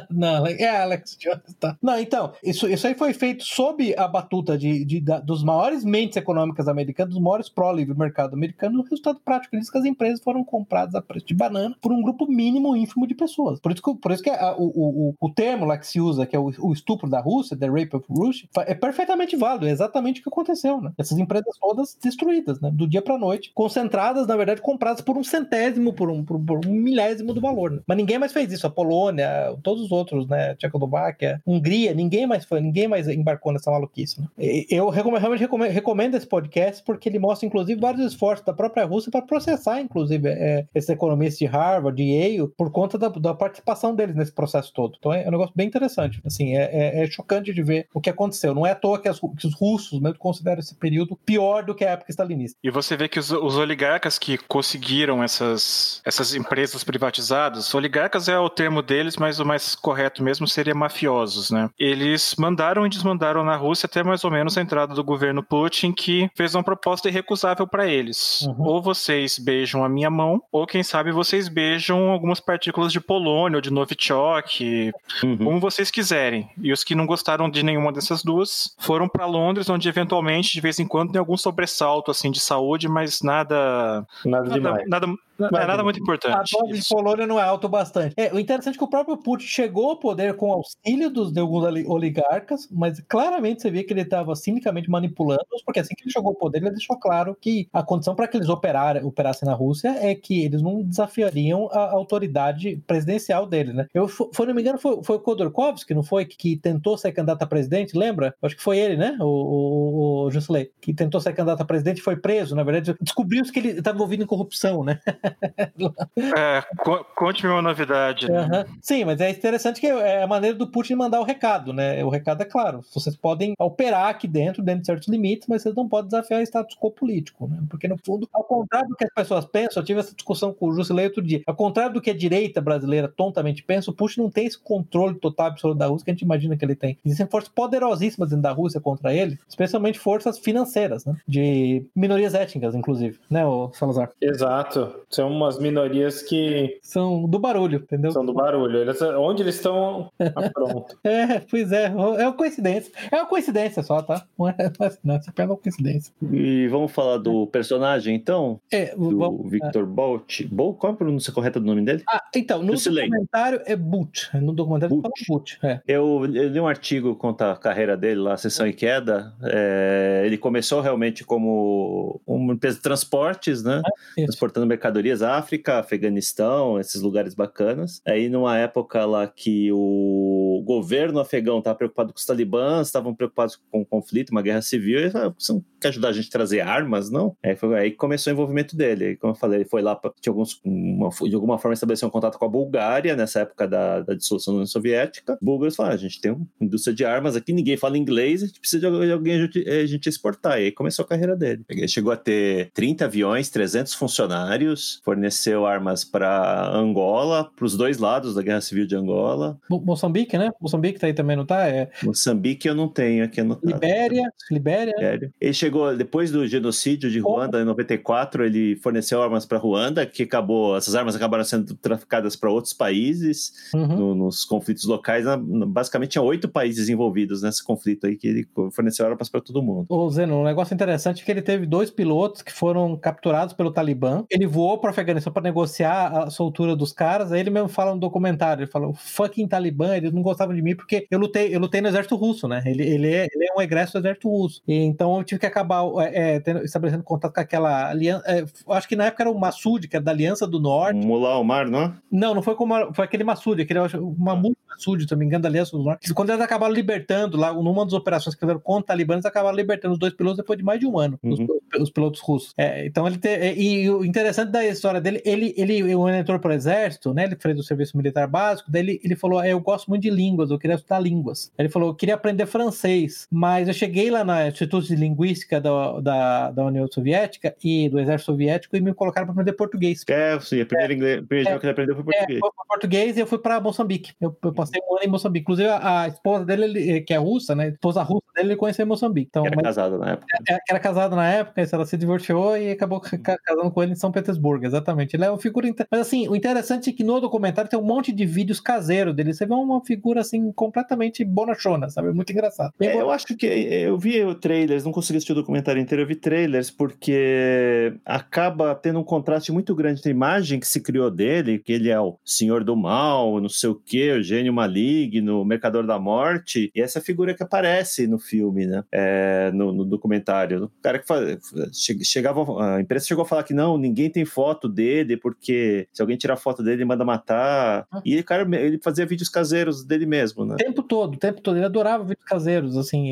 Não, é Alex Jones, tá. Não, então, isso, isso aí foi feito sob a batuta de, de, da, dos maiores mentes econômicas americanas, dos maiores pró-livre mercado americano. O resultado prático disso é que as empresas foram compradas a preço de banana por um grupo mínimo ínfimo de pessoas. Por isso que, por isso que a, o, o, o termo lá que se usa, que é o, o estupro da Rússia, the rape of Russia, é perfeitamente válido. É exatamente o que aconteceu, né? Essas empresas todas destruídas, né? Do dia pra noite, concentradas, na verdade, compradas por um centésimo, por um, por, por um milésimo do valor. Né? Mas ninguém mais fez isso. A Polônia, todos os outros, né? Tchecoslováquia, Hungria, ninguém mais foi, ninguém mais embarcou nessa maluquice. Né? Eu realmente recomendo, recomendo, esse podcast porque ele mostra, inclusive, vários esforços da própria Rússia para processar, inclusive, é, esses economistas de Harvard, de Yale, por conta da, da, participação deles nesse processo todo. Então é um negócio bem interessante. Assim, é, é, é chocante de ver o que aconteceu. Não é à toa que, as, que os russos mesmo consideram esse período pior do que a época stalinista. E você vê que os, os oligarcas que conseguiram essas, essas empresas privatizadas, oligarcas é o termo deles, mas o mais correto mesmo seria mafiosos, né? Eles mandaram e desmandaram na Rússia até mais ou menos a entrada do governo Putin, que fez uma proposta irrecusável para eles. Uhum. Ou vocês beijam a minha mão, ou quem sabe vocês beijam algumas partículas de polônio ou de Novichok, uhum. como vocês quiserem. E os que não gostaram de nenhuma dessas duas foram para Londres, onde eventualmente, de vez em quando, tem algum sobressalto assim de saúde, mas nada. Nada, nada, nada não é nada muito importante. A dose de Polônia não é alto o bastante. É, o interessante é que o próprio Putin chegou ao poder com auxílio dos, de alguns oligarcas, mas claramente você vê que ele estava cinicamente manipulando-os, porque assim que ele chegou ao poder, ele deixou claro que a condição para que eles operar, operassem na Rússia é que eles não desafiariam a autoridade presidencial dele, né? Eu, foi, não me engano, foi, foi o Khodorkovsky, não foi? Que, que, tentou ser candidato a presidente, lembra? Acho que foi ele, né? O, o, o Jusley, que tentou ser candidato a presidente e foi preso, na verdade. Descobriu-se que ele estava envolvido em corrupção, né? é, conte-me uma novidade. Né? Uhum. Sim, mas é interessante que é a maneira do Putin mandar o recado, né? O recado é claro. Vocês podem operar aqui dentro, dentro de certos limites, mas vocês não podem desafiar o status quo político, né? Porque, no fundo, ao contrário do que as pessoas pensam, tive essa discussão com o Jusilei outro dia, ao contrário do que a direita brasileira tontamente pensa, o Putin não tem esse controle total absoluto da Rússia que a gente imagina que ele tem. Existem forças poderosíssimas dentro da Rússia contra ele, especialmente forças financeiras, né? De minorias étnicas, inclusive, né, o Salazar? Exato. São umas minorias que. São do barulho, entendeu? São do barulho. Eles, onde eles estão, tá pronto. é, pois é. É uma coincidência. É uma coincidência só, tá? Não é, não, você pega uma coincidência. E vamos falar do personagem, então? É, do vamos, Victor é. Bolt. Bolt. Qual é a pronúncia correta do nome dele? Ah, então, no documentário é Boot. No documentário Boot. fala Boot. É. Eu, eu li um artigo conta a carreira dele lá, Sessão e Queda. É, ele começou realmente como uma empresa de transportes, né? É, transportando mercadorias África, Afeganistão, esses lugares bacanas. Aí numa época lá que o governo afegão estava preocupado com os talibãs, estavam preocupados com o conflito, uma guerra civil, e falaram, você não quer ajudar a gente a trazer armas, não? Aí foi aí começou o envolvimento dele. Como eu falei, ele foi lá, pra, tinha alguns, uma, de alguma forma estabeleceu um contato com a Bulgária, nessa época da, da dissolução da União Soviética. Búlgaros falaram, ah, a gente tem uma indústria de armas aqui, ninguém fala inglês, a gente precisa de alguém a gente, a gente exportar. E aí começou a carreira dele. Ele chegou a ter 30 aviões, 300 funcionários, forneceu armas para Angola, para os dois lados da Guerra Civil de Angola. Mo Moçambique, né? Moçambique tá aí também, não tá? É... Moçambique eu não tenho aqui anotado. Libéria, Libéria. Libéria. Ele chegou, depois do genocídio de Ruanda, oh. em 94, ele forneceu armas para Ruanda, que acabou, essas armas acabaram sendo traficadas para outros países, uhum. no, nos conflitos locais. Basicamente, tinha oito países envolvidos nesse conflito aí, que ele forneceu armas para todo mundo. Ô, Zeno, um negócio interessante é que ele teve dois pilotos que foram capturados pelo Talibã. Ele voou para Afeganistão para negociar a soltura dos caras. Aí ele mesmo fala no documentário, ele fala, fucking Talibã, eles não gostavam de mim porque eu lutei, eu lutei no exército russo, né? Ele, ele, é, ele é um egresso do exército russo. E, então eu tive que acabar é, é tendo, estabelecendo contato com aquela aliança. É, acho que na época era o Massoud, que era da Aliança do Norte. Mullah Omar, não? Não, não foi como foi aquele Massoud, aquele Mahmoud Massoud, se não me engano, da Aliança do Norte. Quando eles acabaram libertando lá, numa das operações que fizeram contra talibanes, acabaram libertando os dois pilotos depois de mais de um ano, uhum. os, os, pilotos russos. É, então ele te, é, e o interessante da história dele, ele, ele, ele entrou para o exército, né? Ele fez o serviço militar básico, daí ele, ele falou: ah, eu gosto muito de língua línguas, eu queria estudar línguas. Ele falou, eu queria aprender francês, mas eu cheguei lá no Instituto de Linguística da, da, da União Soviética e do Exército Soviético e me colocaram para aprender português. É, sim, a primeira, inglês, a primeira é, que ele aprendeu foi português. É, foi português e eu fui para Moçambique. Eu, eu, passei um ano em Moçambique. Inclusive, a, a esposa dele, ele, que é russa, né? A esposa russa dele, ele conheceu em Moçambique. Então, era casada na época. É, era casada na época, ela se divorciou e acabou casando com ele em São Petersburgo, exatamente. Ele é uma figura. Mas assim, o interessante é que no documentário tem um monte de vídeos caseiros dele. Você vê uma figura assim, completamente bonachona, sabe? Muito engraçado. É, eu acho que eu vi o trailers, não consegui assistir o documentário inteiro, eu vi trailers porque acaba tendo um contraste muito grande da imagem que se criou dele, que ele é o senhor do mal, não sei o que, o gênio maligno, o mercador da morte, e essa figura que aparece no filme, né? É, no, no, documentário. O cara que faz, chegava, a imprensa chegou a falar que não, ninguém tem foto dele, porque se alguém tirar foto dele, ele manda matar. Ah. E o cara, ele fazia vídeos caseiros dele mesmo, né? O tempo todo, o tempo todo. Ele adorava vídeos caseiros, assim.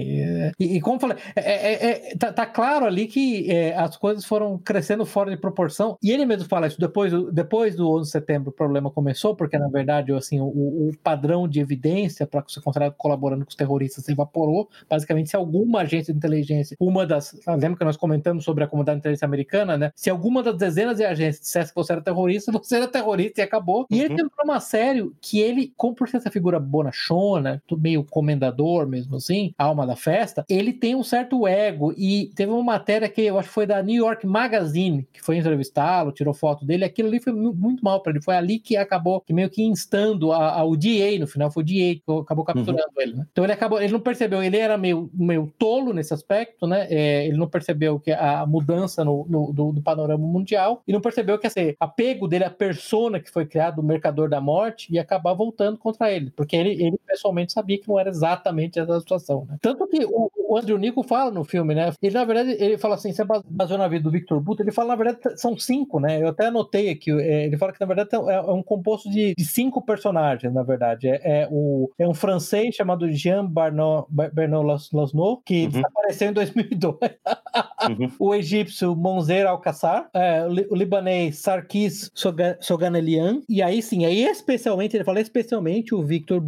E, e como eu falei, é, é, é, tá, tá, claro ali que é, as coisas foram crescendo fora de proporção. E ele mesmo fala isso depois, depois do 11 de setembro, o problema começou, porque na verdade, assim, o, o padrão de evidência para ser considerado colaborando com os terroristas se evaporou. Basicamente, se alguma agência de inteligência, uma das. Lembra que nós comentamos sobre a comunidade de inteligência americana, né? Se alguma das dezenas de agências dissesse que você era terrorista, você era terrorista e acabou. E ele uhum. tem um problema sério que ele, como por ser essa figura bonachona, meio comendador mesmo assim, alma da festa, ele tem um certo ego. E teve uma matéria que eu acho que foi da New York Magazine, que foi entrevistá-lo, tirou foto dele. Aquilo ali foi muito mal para ele. Foi ali que acabou que meio que instando ao DA no final, foi o DA que acabou capturando uhum. ele, né? Então ele acabou, ele não percebeu, ele era meio, meio tolo nesse aspecto, né? É, ele não percebeu que a mudança no, no do, do, panorama mundial e não percebeu que esse apego dele à persona que foi criado, o mercador da morte, ia acabar voltando contra ele, porque ele, ele pessoalmente sabia que não era exatamente essa situação, né? Tanto que o, o Andrew Nico fala no filme, né? Ele, na verdade, ele fala assim, você baseou na vida do Victor Buto, ele fala, na verdade, são cinco, né? Eu até anotei aqui, é, ele fala que, na verdade, é, é um composto de, de cinco personagens, na verdade. É, é, o, é um francês chamado Jean Barnot, Bernot Lasno, que uhum. desapareceu em 2002. uhum. O egípcio Monzer Alcaçar, é, o libanês Sarkis Soganelian, e aí sim, aí especialmente, ele fala especialmente o Victor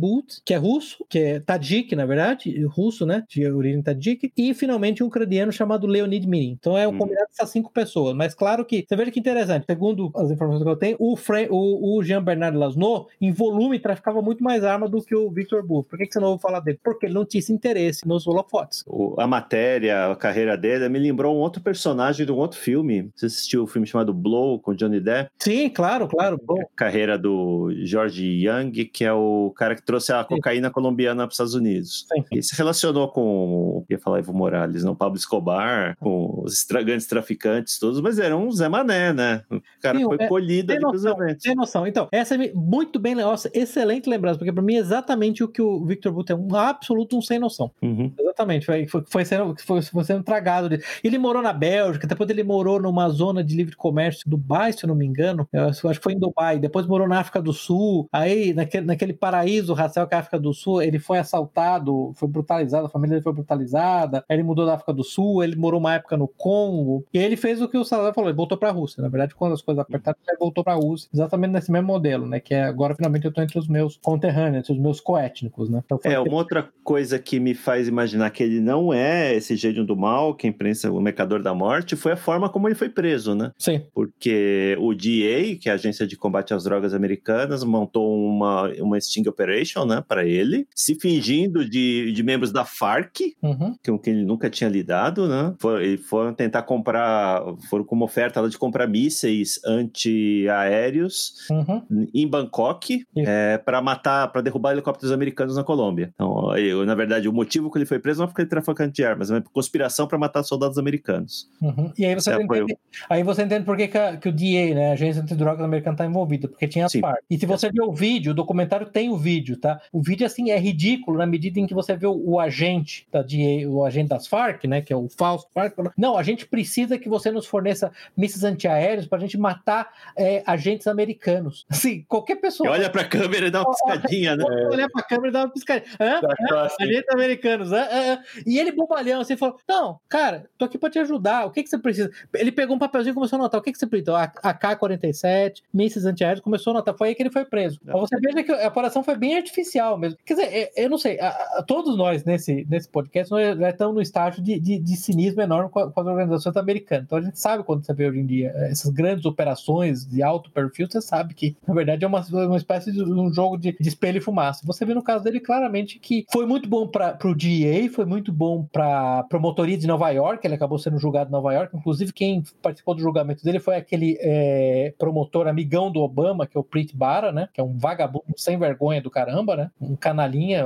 Que é russo, que é Tadjik, na verdade, russo, né, de origem Tadjik, e finalmente um ucraniano chamado Leonid Mirin. Então é um uhum. combinado dessas cinco pessoas, mas claro que, você veja que interessante, segundo as informações que eu tenho, o, o, o Jean Bernard Lasno, em volume, traficava muito mais arma do que o Victor Booth. Por que, que você não ouve falar dele? Porque ele não tinha esse interesse nos holofotes. A matéria, a carreira dele, me lembrou um outro personagem de um outro filme. Você assistiu o um filme chamado Blow, com Johnny Depp? Sim, claro, claro. A carreira do George Young, que é o cara que trouxe a cocaína Sim. colombiana para os Estados Unidos. Sim. E se relacionou com, ia falar Evo Morales, não, Pablo Escobar, com os grandes traficantes todos, mas era um Zé Mané, né? O cara Sim, foi é, colhido ali noção. Tem noção. Então, essa é muito bem, nossa, excelente lembrança, porque para mim é exatamente o que o Victor Butt é um absoluto um sem noção. Uhum. Exatamente, foi, foi, foi, sendo, foi, foi sendo tragado. Ele morou na Bélgica, depois ele morou numa zona de livre comércio, Dubai, se eu não me engano. Eu acho que foi em Dubai. Depois morou na África do Sul. Aí, naquele, naquele paraíso racial que é a África do Sul, ele foi assaltado, foi brutalizado, a família dele foi brutalizada. Ele mudou da África do Sul, ele morou uma época no Congo. E ele fez o que o Salazar falou, ele voltou pra Rússia. Na verdade, quando as coisas apertaram, ele voltou pra Rússia, exatamente nesse mesmo modelo, né? Que é agora finalmente eu tô entre os meus conterrâneos, os meus coétnicos, né? Então, é, uma outra coisa que me faz imaginar que ele não é esse gênio do mal, que a imprensa, o mercador da morte, foi a forma como ele foi preso, né? Sim. Porque o DA, que é a agência de combate às drogas americanas, montou uma, uma Sting Operation, né, para ele, se fingindo de, de membros da FARC, uhum. com quem ele nunca tinha lidado, né? For, e foram tentar comprar, foram com uma oferta de comprar mísseis antiaéreos uhum. em Bangkok é, para matar, para derrubar helicópteros americanos na Colômbia. Então, eu, na verdade, o motivo que ele foi preso não foi traficante de armas, mas conspiração para matar soldados americanos. Uhum. E aí você, é, entende, aí você entende por que, que, a, que o DA, né, a Agência Antidrogas Americana, está envolvida, porque tinha as partes. E se você ver o vídeo, o documentário tem o vídeo, tá? O vídeo, assim, é ridículo na medida em que você vê o, o agente DA, o agente das FARC, né, que é o falso FARC, não, a gente precisa que você nos forneça mísseis antiaéreos para a gente matar é, agentes americanos. Assim, qualquer pessoa. Olha pra câmera e dá uma piscadinha, né? Olha pra câmera e dá uma piscadinha. Hã? Hã? Agentes americanos. Hã? Hã? E ele bobalhão, assim, falou: Não, cara, tô aqui pra te ajudar. O que, que você precisa? Ele pegou um papelzinho e começou a anotar. O que, que você precisa? A AK-47, mísseis antiaéreos, começou a anotar. Foi aí que ele foi preso. Pra você veja que a operação foi bem artificial mesmo. Quer dizer, eu não sei, todos nós nesse, nesse podcast nós já estamos no estágio de, de, de cinismo enorme com, a, com as organizações americanas. Então a gente sabe quando você vê hoje em dia essas grandes operações de alto perfil, você sabe que, na verdade, é uma, uma espécie de um jogo de, de espelho e fumaça. Você vê no caso dele claramente que foi muito bom para o DEA, foi muito bom para a promotoria de Nova York, ele acabou sendo julgado em Nova York. Inclusive, quem participou do julgamento dele foi aquele é, promotor amigão do Obama, que é o Preet Bara, né? Que é um vagabundo sem vergonha do caramba, né? Um canalinha,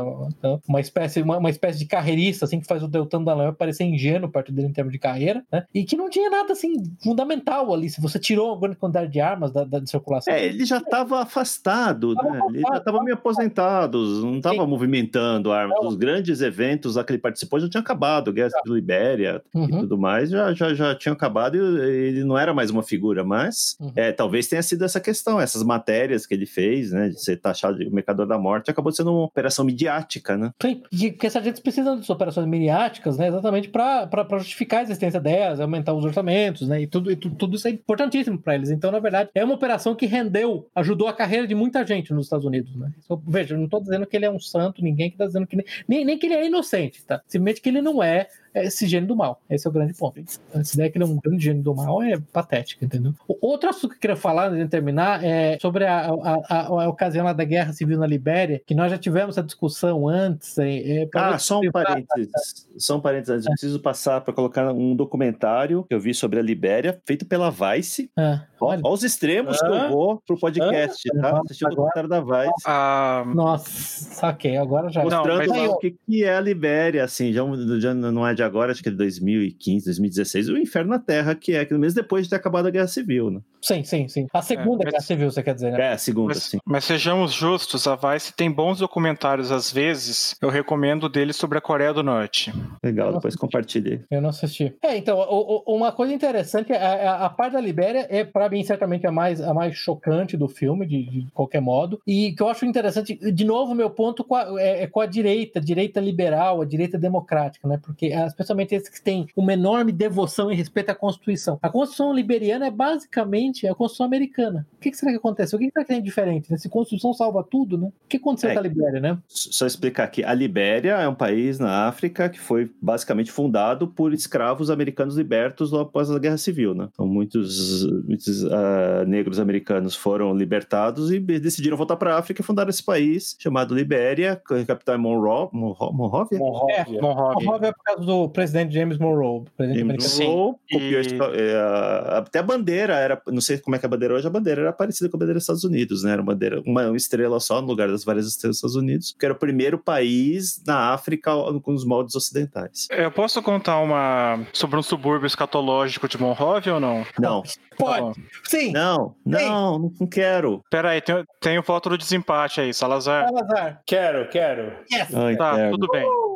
uma espécie, uma, uma espécie de carreirista, assim, que faz o Deltan Dallagnol parecer ingênuo perto dele em termos de carreira, né? E que não tinha nada, assim, fundamental ali. Se você tirou uma grande quantidade de armas da, da circulação. É, ele já estava afastado, tava né? Afastado, ele já estava meio aposentado, não estava movimentando armas. Os grandes eventos lá que ele participou já tinha acabado, Guerra Civil Libéria uhum. e tudo mais, já, já, já tinham acabado e ele não era mais uma figura, mas uhum. é, talvez tenha sido essa questão, essas matérias que ele fez, né, de ser taxado de mercador da morte, acabou sendo uma operação midiática, né? Sim, porque essa gente precisa de operações midiáticas, né, exatamente para justificar a existência delas, aumentar os orçamentos, né, e tudo, e tudo, isso é importantíssimo para eles. Então, na verdade, é uma operação que rendeu, ajudou a carreira de muita gente nos Estados Unidos, né? Então, veja, eu não estou dizendo que ele é um santo, ninguém que está dizendo que nem, nem que ele é inocente, tá? Simplesmente que ele não é esse gênio do mal. Esse é o grande ponto. Essa ideia que ele é um grande gênio do mal é patética, entendeu? Outro assunto que eu queria falar, antes de terminar, é sobre a, a, a, a ocasião lá da guerra civil na Libéria, que nós já tivemos essa discussão antes. É, é ah, só um parênteses. Só um parênteses. Eu preciso passar para colocar um documentário que eu vi sobre a Libéria, feito pela Vice. Ah, olha. Os extremos ah, que eu vou pro podcast, ah, tá? Assistir o documentário da Vice. Ah, Nossa, saquei, agora já. Mostrando não, o que, que é a Libéria, assim, já, já não é de agora, acho que é de 2015, 2016, o Inferno na Terra, que é que mesmo depois de ter acabado a Guerra Civil, né? Sim, sim, sim. A segunda é, Guerra Civil, você quer dizer, né? É, a segunda, mas, sim. Mas sejamos justos, a Vice tem bons documentários às vezes. Eu recomendo dele sobre a Coreia do Norte. Legal, depois compartilhe. Eu não assisti. É, então, o, o, uma coisa interessante, é a, a, parte da Libéria é, para mim, certamente a mais, a mais chocante do filme, de, de qualquer modo. E que eu acho interessante, de novo, meu ponto com a, é, é com a direita, direita liberal, a direita democrática, né? Porque, especialmente esses que têm uma enorme devoção e respeito à Constituição. A Constituição liberiana é basicamente a Constituição americana. O que, que será que aconteceu? O que, que será que tem de diferente? Né? Se a Constituição salva tudo, né? O que aconteceu é, com a Libéria, né? Só explicar aqui. A Libéria é um país na África que foi basicamente fundado por escravos americanos libertos após a Guerra Civil, né? Então muitos, muitos uh, negros americanos foram libertados e decidiram voltar para a África e fundaram esse país chamado Libéria, a capital é Monroe, Monrovia? Monrovia. É, Monrovia é por causa do presidente James Monroe. James Monroe copiou é, até a bandeira era, não sei como é que a bandeira hoje, a bandeira era parecida com a bandeira dos Estados Unidos, né? Era uma bandeira, uma estrela só no lugar das várias estrelas dos Estados Unidos, que era o primeiro país na África com os moldes ocidentais. Eu posso contar uma sobre um subúrbio escatológico de Monrovia ou não? Não. Pode. Sim. Não, não, não quero. Pera aí, tem, tem um foto do desempate aí, Salazar. Salazar. Quero, quero. Yes. Ai, tá, quero. tudo bem. Uh!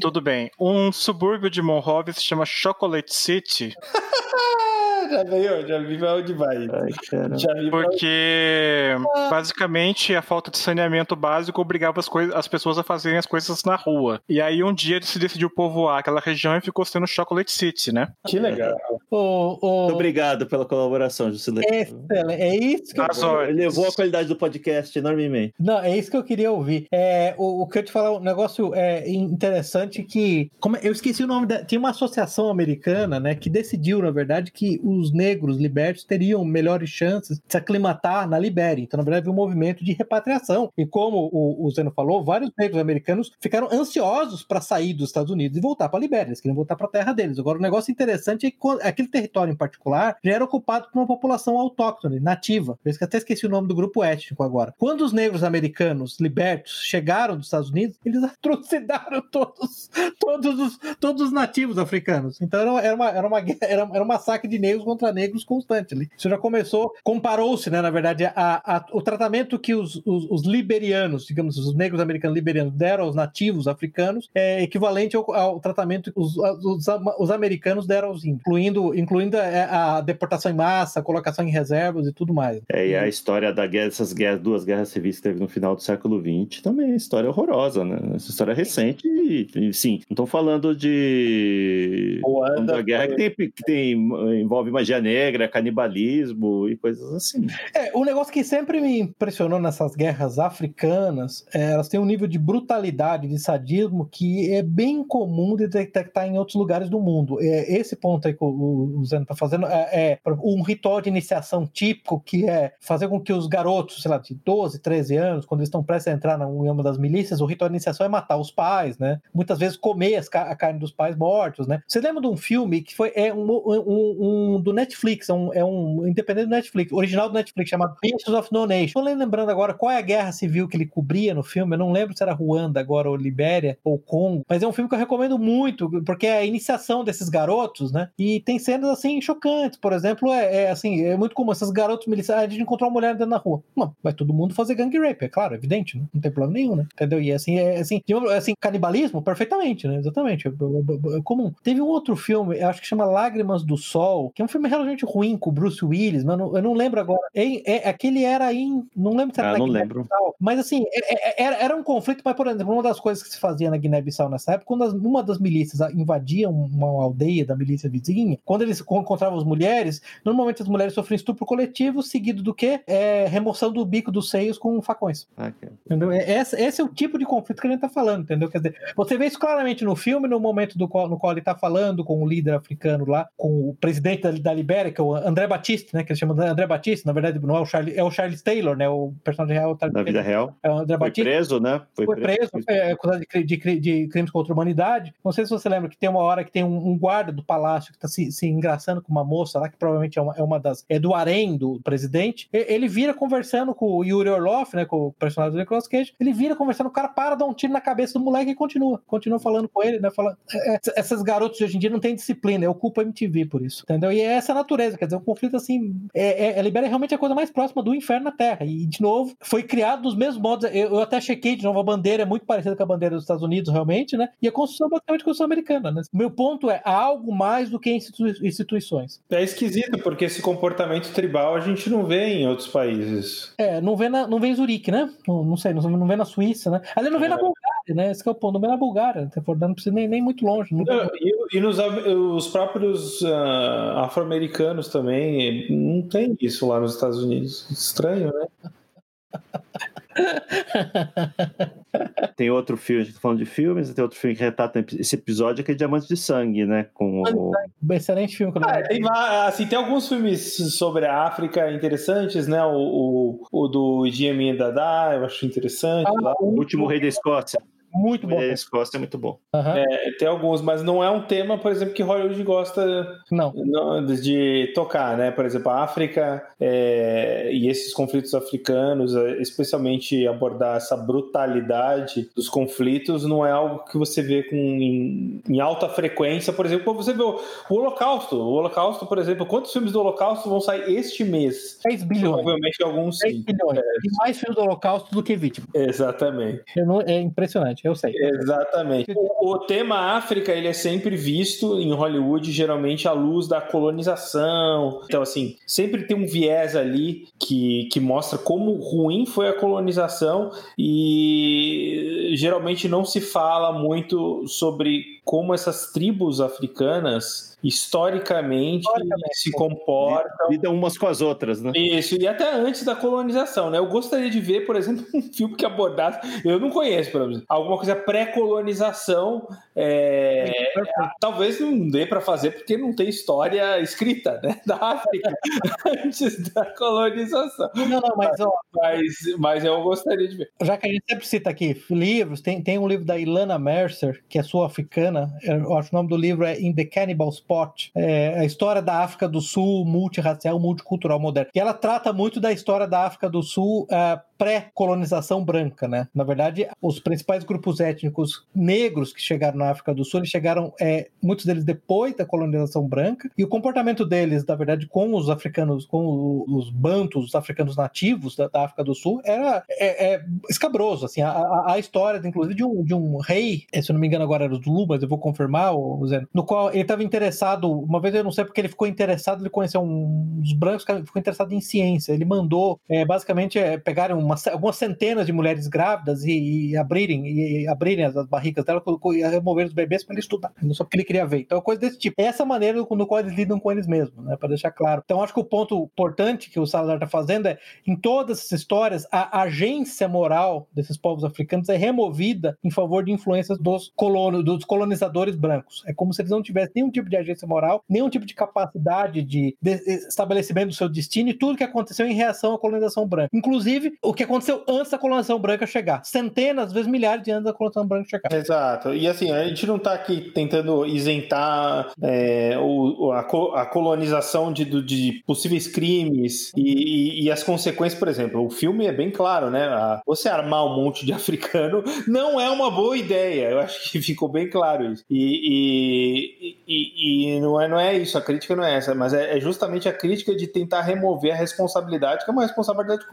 Tudo bem. Um subúrbio de Monrovia se chama Chocolate City. já veio, já vi pra onde vai. Ai, já vi Porque onde... basicamente a falta de saneamento básico obrigava as, coisas, as pessoas a fazerem as coisas na rua. E aí um dia se decidiu povoar aquela região e ficou sendo Chocolate City, né? Que legal. Oh, oh. Muito obrigado pela colaboração, Juscelino. Excelente. É isso que eu... Ele levou a qualidade do podcast enormemente. Não, é isso que eu queria ouvir. É, o, o que eu te falar, um negócio é, interessante que. Como, eu esqueci o nome da. Tinha uma associação americana, né, que decidiu, na verdade, que os os negros libertos teriam melhores chances de se aclimatar na Libéria. Então, na verdade, um movimento de repatriação. E como o, o Zeno falou, vários negros americanos ficaram ansiosos para sair dos Estados Unidos e voltar para a Libéria. Eles queriam voltar para a terra deles. Agora, o negócio interessante é que aquele território em particular já era ocupado por uma população autóctone, nativa. Eu até esqueci o nome do grupo étnico agora. Quando os negros americanos libertos chegaram dos Estados Unidos, eles atrocidaram todos, todos, os, todos os nativos africanos. Então, era uma, era uma, era uma, era um massacre de negros negros contra negros constante ali. Isso já começou, comparou-se, né, na verdade, a, a, o tratamento que os, os, os, liberianos, digamos, os negros americanos liberianos deram aos nativos africanos é equivalente ao, ao tratamento que os, os, os, americanos deram aos índios, incluindo, incluindo a, a, deportação em massa, a colocação em reservas e tudo mais. É, e a história da guerra, dessas guerras, duas guerras civis que teve no final do século XX também é história horrorosa, né? Essa história é recente e, e sim, não estou falando de uma guerra que, tem, que tem, envolve magia negra, canibalismo e coisas assim. É, o negócio que sempre me impressionou nessas guerras africanas, é, elas têm um nível de brutalidade, de sadismo que é bem comum de detectar em outros lugares do mundo. É, esse ponto aí que o, o está fazendo é, é, um ritual de iniciação típico que é fazer com que os garotos, sei lá, de 12, 13 anos, quando eles estão prestes a entrar em uma das milícias, o ritual de iniciação é matar os pais, né? Muitas vezes comer a carne dos pais mortos, né? Você lembra de um filme que foi é um, um, um do Netflix, é um, é um independente do Netflix, original do Netflix, chamado Pieces of No Nation. Tô lembrando agora qual é a guerra civil que ele cobria no filme, eu não lembro se era Ruanda agora, ou Libéria, ou Congo, mas é um filme que eu recomendo muito, porque é a iniciação desses garotos, né? E tem cenas assim chocantes, por exemplo, é, é assim, é muito comum, esses garotos milicianos, a gente encontrou uma mulher dentro na rua. Não, vai todo mundo fazer gang rape, é claro, é evidente, né? Não tem problema nenhum, né? Entendeu? E assim, é assim, assim canibalismo, perfeitamente, né? Exatamente, é, é, é comum. Teve um outro filme, acho que chama Lágrimas do Sol, que é um filme relativamente ruim com o Bruce Willis, mas eu não, eu não lembro agora. É, é, aquele era em. Não lembro se era ah, na Guiné-Bissau. Mas assim, era, era um conflito, mas, por exemplo, uma das coisas que se fazia na Guiné-Bissau nessa época, quando as, uma das milícias invadia uma aldeia da milícia vizinha, quando eles encontravam as mulheres, normalmente as mulheres sofriam estupro coletivo, seguido do que? É, remoção do bico dos seios com facões. Okay. Entendeu? Esse, esse, é o tipo de conflito que a gente tá falando, entendeu? Quer dizer, você vê isso claramente no filme, no momento do qual, no qual ele tá falando com o líder africano lá, com o presidente da, da Libéria, que é o André Batista, né? Que ele chama de André Batista, na verdade não é o Charlie, é o Charles Taylor, né? O personagem real. Tá, na vida real. É o André Foi Batista. preso, né? Foi, Foi preso, preso é, acusado de, de, de, crimes contra a humanidade. Não sei se você lembra que tem uma hora que tem um, um guarda do palácio que tá se, se, engraçando com uma moça lá, que provavelmente é uma, é uma das. é do harém do presidente. Ele vira conversando com o Yuri Orloff, né? Com o personagem do Nicolas Cage. Ele vira conversando, o cara para, dá um tiro na cabeça do moleque e continua. Continua falando com ele, né? Fala, é, é essas garotas de hoje em dia não têm disciplina, eu culpo a MTV por isso. Entendeu? E é essa natureza, quer dizer, um conflito assim. É, é, a Libéria é realmente a coisa mais próxima do inferno na Terra. E, de novo, foi criado dos mesmos modos. Eu, eu até chequei de novo, a bandeira é muito parecida com a bandeira dos Estados Unidos, realmente, né? E a Constituição é basicamente a Constituição americana, né? Meu ponto é, há algo mais do que instituições. É esquisito, porque esse comportamento tribal a gente não vê em outros países. É, não vê, na, não vê em Zurique, né? Não, não sei, não, não vê na Suíça, né? Ali não vê é. na Bulgária, né? Esse é o ponto, não vê na Bulgária. Não precisa nem, nem muito longe. Não, e, e nos os próprios uh, afro-americanos também, não tem isso lá nos Estados Unidos. Estranho, né? tem outro filme, a gente tá falando de filmes, tem outro filme que retrata esse episódio que é Diamante de Sangue, né? Com o... Excelente filme. Ah, tem, assim, tem alguns filmes sobre a África interessantes, né? O, o, o do Amin Dada, eu acho interessante. Ah, o Último Rei da Escócia. Muito bom. É, Escócia é muito bom. Uhum. É, tem alguns, mas não é um tema, por exemplo, que Hollywood gosta não. de tocar, né? Por exemplo, a África é, e esses conflitos africanos, é, especialmente abordar essa brutalidade dos conflitos, não é algo que você vê com, em, em alta frequência. Por exemplo, quando você vê o, o, Holocausto. O Holocausto, por exemplo, quantos filmes do Holocausto vão sair este mês? 10 bilhões. Provavelmente alguns 10 sim. bilhões. É. E mais filmes do Holocausto do que vítima. Exatamente. Não, é impressionante eu sei. Exatamente. O, o, tema África, ele é sempre visto em Hollywood, geralmente à luz da colonização. Então, assim, sempre tem um viés ali que, que mostra como ruim foi a colonização e geralmente não se fala muito sobre como essas tribos africanas historicamente, historicamente se comportam. Lidam umas com as outras, né? Isso, e até antes da colonização, né? Eu gostaria de ver, por exemplo, um filme que abordasse, eu não conheço, por exemplo, alguma coisa pré-colonização. É... talvez não dê para fazer porque não tem história escrita, né? Da África antes da colonização. Não, não, mas, ó, mas, mas eu gostaria de ver. Já que a gente sempre cita aqui livros, tem, tem um livro da Ilana Mercer, que é sul-africana, eu acho que o nome do livro é In the Cannibal Spot, é, a história da África do Sul multirracial, multicultural moderna. E ela trata muito da história da África do Sul uh, pré-colonização branca, né? Na verdade, os principais grupos étnicos negros que chegaram na África do Sul, eles chegaram, é, muitos deles depois da colonização branca, e o comportamento deles, na verdade, com os africanos, com os bantos, os africanos nativos da, da África do Sul, era é, é escabroso, assim, a, a, história, inclusive, de um, de um rei, se eu não me engano agora era o Zulu, mas eu vou confirmar, Zé, no qual ele estava interessado, uma vez eu não sei porque ele ficou interessado, ele conheceu uns brancos, ficou interessado em ciência, ele mandou, é, basicamente, é, pegarem uma, algumas centenas de mulheres grávidas e, e abrirem, e abrirem as, as barrigas dela e remover os bebês para ele estudar, só porque ele queria ver. Então, é coisa desse tipo. É essa maneira no qual eles lidam com eles mesmos, né, para deixar claro. Então, acho que o ponto importante que o Salazar está fazendo é, em todas essas histórias, a agência moral desses povos africanos é removida em favor de influências dos, colono, dos colonizadores brancos. É como se eles não tivessem nenhum tipo de agência moral, nenhum tipo de capacidade de, de estabelecimento do seu destino e tudo que aconteceu em reação à colonização branca. Inclusive, o que aconteceu antes da colonização branca chegar. Centenas, às vezes milhares de anos da colonização branca chegar. Exato. E assim, a gente não está aqui tentando isentar é, o, a, a, colonização de, de possíveis crimes e, e, e, as consequências, por exemplo, o filme é bem claro, né? Você armar um monte de africano não é uma boa ideia. Eu acho que ficou bem claro isso. E, e não, é, não é isso, a crítica não é essa, mas é, é justamente a crítica de tentar remover a responsabilidade, que é uma responsabilidade,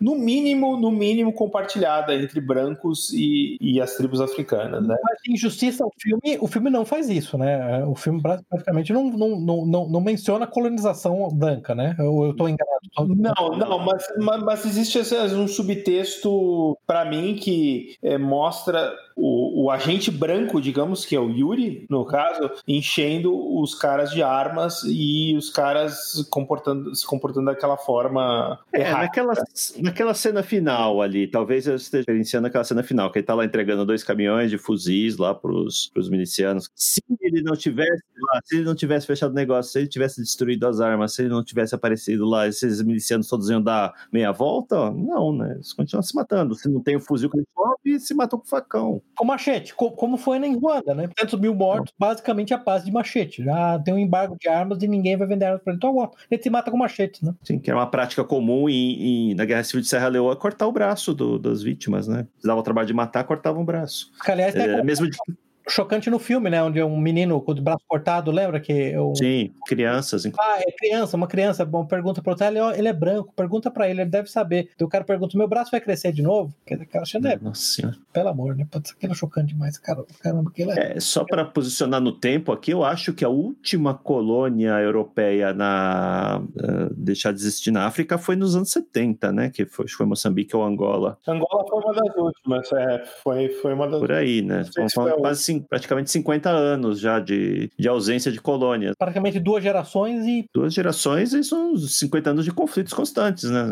no mínimo, no mínimo, compartilhada entre brancos e, e as tribos africanas, né? Mas injustiça, o filme, o filme não faz isso, né? O filme praticamente não, não, não, não, não menciona a colonização branca, né? Eu estou enganado? Não, não, mas, mas, mas existe um subtexto para mim que é, mostra o, o, agente branco, digamos, que é o Yuri, no caso, enchendo os caras de armas e os caras comportando, se comportando daquela forma. É, naquela, naquela cena final ali, talvez eu esteja experienciando aquela cena final, que ele tá lá entregando dois caminhões de fuzis lá pros, pros milicianos. Se ele não tivesse lá, se ele não tivesse fechado o negócio, se ele tivesse destruído as armas, se ele não tivesse aparecido lá, esses milicianos todos iam dar meia volta, não, né? Eles continuam se matando. Se não tem o fuzil que ele sobe, se matou com facão com machete, como foi na Ruanda, né? 300 mil mortos, basicamente a paz de machete. Já tem um embargo de armas e ninguém vai vender armas para ele. Então, ele se mata com machete, né? Sim, que é uma prática comum em, em, na Guerra Civil de Serra Leoa, cortar o braço do, das vítimas, né? Se dava o trabalho de matar, cortavam o braço. Que, aliás, é, mesmo de chocante no filme, né? Onde é um menino com o braço cortado, lembra que eu... Sim, crianças. Ah, é criança, uma criança, bom, pergunta pro outro, ele, ele é branco, pergunta para ele, ele deve saber. Então o cara pergunta, meu braço vai crescer de novo? Quer dizer, cara, achando é, Nossa senhora. Pelo amor, né? Pode ser aquilo é chocante demais, cara. Caramba, aquilo é... é só para posicionar no tempo aqui, eu acho que a última colônia europeia na uh, deixar de existir na África foi nos anos 70, né? Que foi, foi Moçambique ou Angola. Angola foi uma das últimas, é, foi, foi uma das Por aí, né? Foi quase praticamente 50 50 anos já de, de ausência de colônias. Praticamente duas gerações e. Duas gerações e são 50 anos de conflitos constantes, né?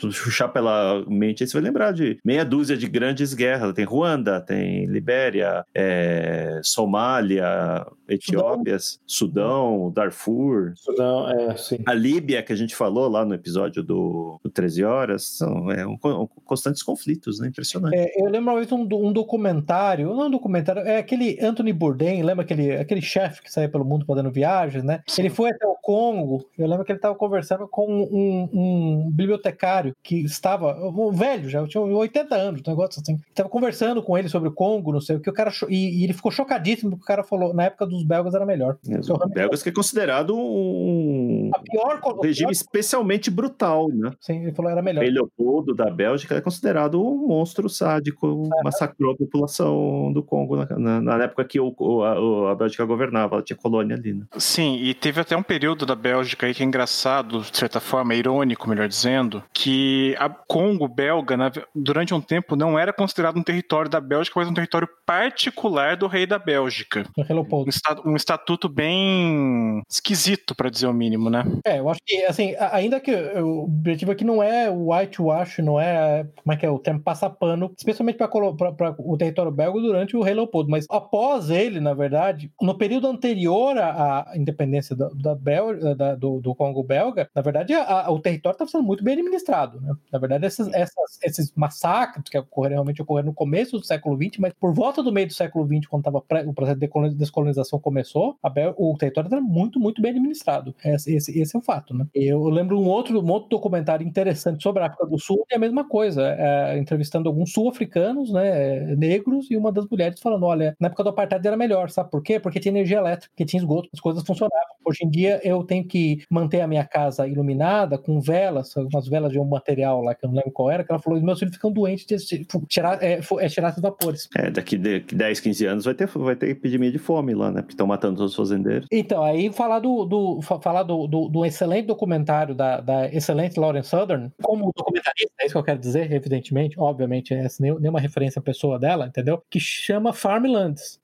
Puxar pela mente, aí você vai lembrar de meia dúzia de grandes guerras. Tem Ruanda, tem Libéria, é, Somália, Etiópia, Sudão. Sudão, Darfur. Sudão, é, sim. A Líbia, que a gente falou lá no episódio do, do 13 Horas, são é, um, um, constantes conflitos, né? Impressionante. É, eu lembro uma vez um, um documentário, não um documentário, é aquele Anthony Bourdain, lembra aquele, aquele chefe que saía pelo mundo fazendo viagens, né? Sim. Ele foi até o Congo, eu lembro que ele estava conversando com um, um, bibliotecário que estava, um velho já, tinha 80 anos, um negócio assim. Estava conversando com ele sobre o Congo, não sei o que, o cara, e, e, ele ficou chocadíssimo porque o cara falou, na época dos belgas era melhor. Os belgas que é considerado um, pior, regime pior... especialmente brutal, né? Sim, ele falou era melhor. O Leopoldo da Bélgica é considerado um monstro sádico, é. massacrou a população do Congo na, na, na época que o, o, a, a, Bélgica governava, ela tinha colônia ali, né? Sim, e teve até um período da Bélgica aí que é engraçado, de certa forma, irônico, melhor dizendo, que a Congo belga, na, durante um tempo, não era considerado um território da Bélgica, mas um território particular do rei da Bélgica. Um, um estatuto bem esquisito, para dizer o mínimo, né? É, eu acho que, assim, ainda que o objetivo aqui não é o whitewash, não é, como é que é, o termo passapano, especialmente para o território belga durante o rei Leopoldo, mas após ele, na verdade, no período anterior à, independência da, da Bel, da, do, do, Congo belga, na verdade, a, a, o território estava sendo muito bem administrado. Né? Na verdade, essas, essas, esses massacres que ocorreram, realmente ocorreram no começo do século XX, mas por volta do meio do século XX, quando tava o processo de descolonização começou, Bel, o território era muito, muito bem administrado. Esse, esse, esse, é o fato. Né? Eu lembro um outro, um outro documentário interessante sobre a África do Sul, e a mesma coisa, é, entrevistando alguns sul-africanos, né, negros, e uma das mulheres falando: olha, na época do apartheid era melhor, sabe por quê? Porque tinha energia elétrica, porque tinha esgoto, as coisas funcionavam. Hoje em dia eu tenho que manter a minha casa iluminada com velas, umas velas de um material lá que eu não lembro qual era, que ela falou: meus filhos ficam doentes de tirar, é, é tirar esses vapores. É, daqui de 10, 15 anos vai ter, vai ter epidemia de fome lá, né? Porque estão matando todos os fazendeiros. Então, aí falar do, do falar do, do, do, excelente documentário da, da excelente Lauren Southern, como documentarista, é isso que eu quero dizer, evidentemente, obviamente, é nenhuma referência à pessoa dela, entendeu? Que chama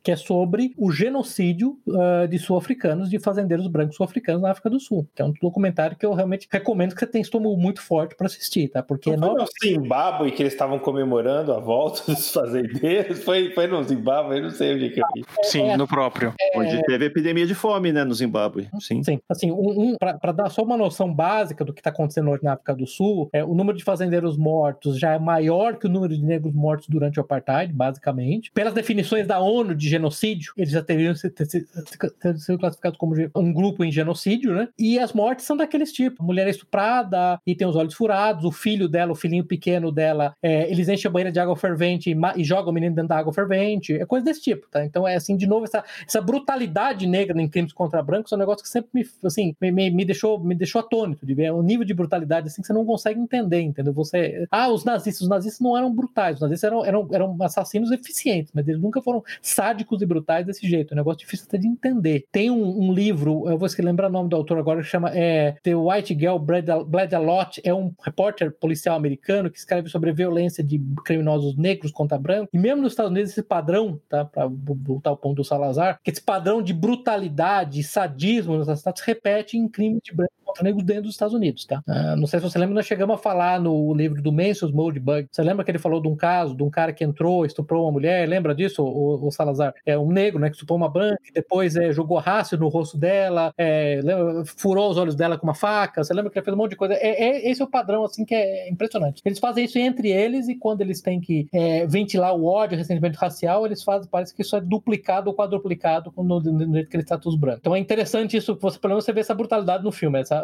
Que é sobre o genocídio uh, de sul-africanos, de fazendeiros brancos sul-africanos na África do Sul. Que é um documentário que eu realmente recomendo que você tenha estômago muito forte para assistir, tá? Porque não foi no Zimbábue que eles estavam comemorando a volta dos fazendeiros? Foi, foi no Zimbábue, eu não sei onde que eu vi. Sim, é, no próprio. É, onde teve epidemia de fome, né, no Zimbábue. Sim. Sim. Assim, um, um para dar só uma noção básica do que está acontecendo hoje na África do Sul, é, o número de fazendeiros mortos já é maior que o número de negros mortos durante o apartheid, basicamente. Pelas definições da ONU de genocídio, eles já teriam sido classificados como um grupo em genocídio, né? E as mortes são daqueles tipos: mulher é estuprada e tem os olhos furados, o filho dela, o filhinho pequeno dela, é, eles enchem a banheira de água fervente e, e jogam o menino dentro da água fervente, é coisa desse tipo, tá? Então é assim, de novo, essa, essa brutalidade negra em crimes contra brancos é um negócio que sempre me, assim, me, me, deixou, me deixou atônito de ver o nível de brutalidade assim que você não consegue entender, entendeu? Você, ah, os nazistas, os nazistas não eram brutais, os nazistas eram, eram, eram assassinos eficientes, mas eles nunca foram sádicos e brutais desse jeito, é um negócio difícil até de entender. Tem um, um livro, eu vou lembrar o nome do autor agora, que chama é, The White Girl Bled a, a Lot, é um repórter policial americano que escreve sobre violência de criminosos negros contra brancos, e mesmo nos Estados Unidos esse padrão, tá, para voltar ao ponto do Salazar, que esse padrão de brutalidade, sadismo nos assassinatos repete em crimes de branco contra negros dentro dos Estados Unidos, tá? Uh, não sei se você lembra, nós chegamos a falar no livro do Mansell's Moldbug. Você lembra que ele falou de um caso de um cara que entrou, estuprou uma mulher? Lembra disso, o, o Salazar? É um negro, né, que estuprou uma branca, depois é, jogou rácio no rosto dela, é, lembra, furou os olhos dela com uma faca. Você lembra que ele fez um monte de coisa? É, é, esse é o padrão, assim, que é impressionante. Eles fazem isso entre eles e quando eles têm que é, ventilar o ódio, o ressentimento racial, eles fazem, parece que isso é duplicado ou quadruplicado no, jeito que eles tratam os brancos. Então é interessante isso, você, pelo menos você vê essa brutalidade no filme, essa,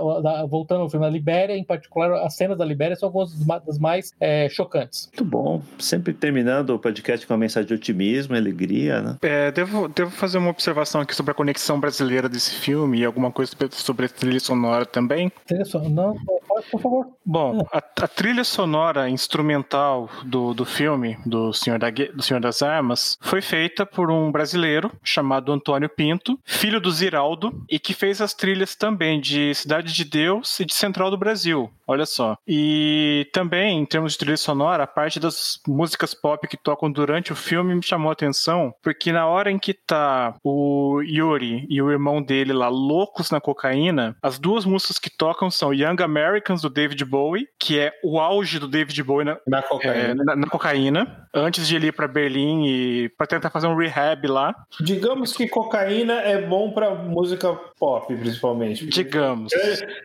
voltando ao filme, a Libéria, em particular, as cenas da Libéria são algumas das mais é, chocantes. Muito bom. Sempre terminando o podcast com uma mensagem de otimismo e alegria, né? É, devo, devo fazer uma observação aqui sobre a conexão brasileira desse filme e alguma coisa sobre a trilha sonora também. Trilha sonora? Não, por favor. Bom, a, a, trilha sonora instrumental do, do filme, do Senhor, da, do Senhor das Armas, foi feita por um brasileiro chamado Antônio Pinto, filho do Ziraldo, e que fez as trilhas também de Cidade de Deus e de Central do Brasil. Olha só. E também, em termos de trilha sonora, a parte das músicas pop que tocam durante o filme me chamou a atenção, porque na hora em que tá o Yuri e o irmão dele lá loucos na cocaína, as duas músicas que tocam são Young Americans do David Bowie, que é o auge do David Bowie na, na cocaína. É, na, na cocaína antes de ele ir para Berlim e para tentar fazer um rehab lá. Digamos que cocaína é bom para música pop, principalmente. Digamos.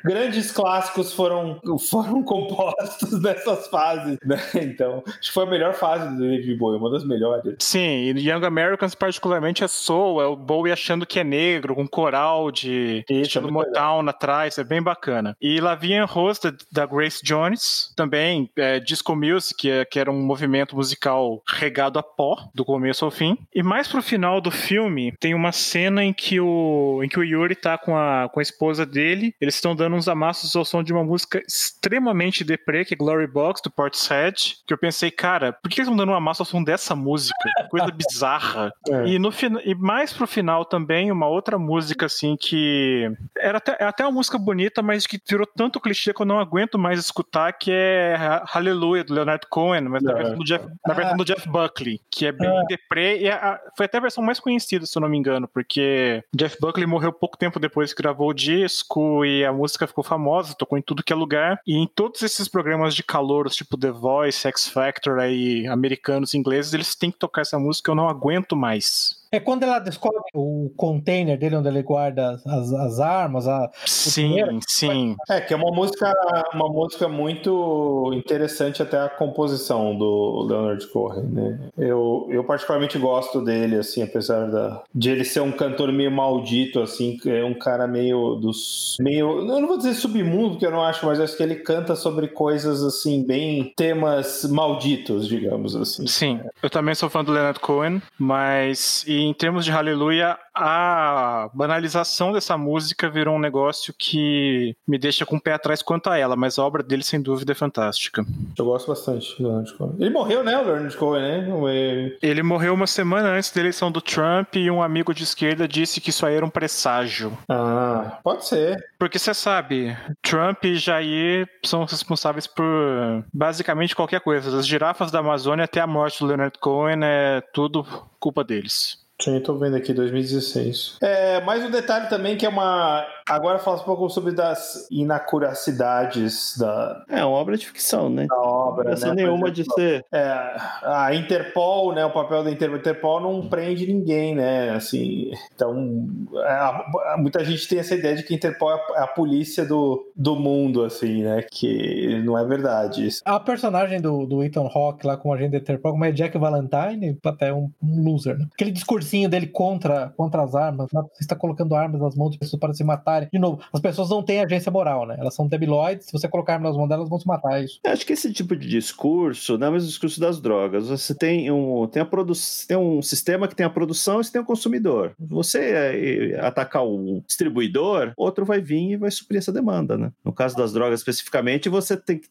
Grandes clássicos foram foram compostos nessas fases, né? Então, acho que foi a melhor fase do David Bowie, uma das melhores. Sim, e Young Americans particularmente é soul, é o Bowie achando que é negro, com coral de Isso, é Motown atrás, é bem bacana. E Lavigne Rose, da, da Grace Jones, também, é, disco music, que, é, que era um movimento musical regado a pó, do começo ao fim. E mais pro final do filme, tem uma cena em que o, em que o Yuri tá com a, com a esposa dele, eles estão dando uns amassos ao som de uma música extremamente deprê, que é Glory Box, do Portishead, que eu pensei, cara, por que eles estão dando uma massa ao som dessa música? Coisa bizarra. É. E, no, e mais pro final também, uma outra música, assim, que era até, é até uma música bonita, mas que virou tanto clichê que eu não aguento mais escutar, que é Hallelujah, do Leonard Cohen, mas na versão do Jeff, na versão do Jeff Buckley, que é bem deprê, e a, foi até a versão mais conhecida, se eu não me engano, porque Jeff Buckley morreu pouco tempo depois que gravou o disco, e a música ficou famosa, tocou em tudo que é lugar, e em todos esses programas de calor, tipo The Voice, X Factor aí, americanos, ingleses, eles têm que tocar essa música, eu não aguento mais. É quando ela descobre o container dele onde ele guarda as, as armas, a, Sim, dinheiro. sim. É, que é uma música, uma música muito interessante até a composição do Leonard Cohen, né? Eu, eu particularmente gosto dele, assim, apesar da, de ele ser um cantor meio maldito, assim, que é um cara meio dos... meio, eu não vou dizer submundo, porque eu não acho, mas acho que ele canta sobre coisas, assim, bem temas malditos, digamos assim. Sim, eu também sou fã do Leonard Cohen, mas e em termos de Hallelujah, a banalização dessa música virou um negócio que me deixa com o pé atrás quanto a ela, mas a obra dele, sem dúvida, é fantástica. Eu gosto bastante do Leonard Cohen. Ele morreu, né, o Leonard Cohen, né? Ele- Ele morreu uma semana antes da eleição do Trump e um amigo de esquerda disse que isso aí era um presságio. Ah, pode ser. Porque você sabe, Trump e Jair são responsáveis por basicamente qualquer coisa. Das girafas da Amazônia até a morte do Leonard Cohen é tudo culpa deles. Sim, tô vendo aqui, 2016. É, mais um detalhe também que é uma. Agora fala um pouco sobre das inacuracidades da, É uma obra de ficção, né? da obra. Essa né? nenhuma de ser. É, a Interpol, né? O papel da Inter- Interpol não prende ninguém, né? Assim, então, é, muita gente tem essa ideia de que a Interpol é a, é a polícia do, do mundo, assim, né? Que não é verdade. A personagem do, do Ethan Hawke lá com a agente da Interpol, como é Jack Valentine, até um, um loser, né? Aquele discursinho dele contra, contra as armas, né? você está colocando armas nas mãos de pessoas para se matarem. De novo, as pessoas não têm agência moral, né? Elas são debilóides, se você colocar armas nas mãos delas, elas vão se matar, é isso. Eu Acho que esse tipo de discurso não é o discurso das drogas. Você tem um, tem a produ tem um sistema que tem a produção e você tem o consumidor. Você eh, atacar o distribuidor, outro vai vir e vai suprir essa demanda, né? No caso das drogas especificamente, você tem que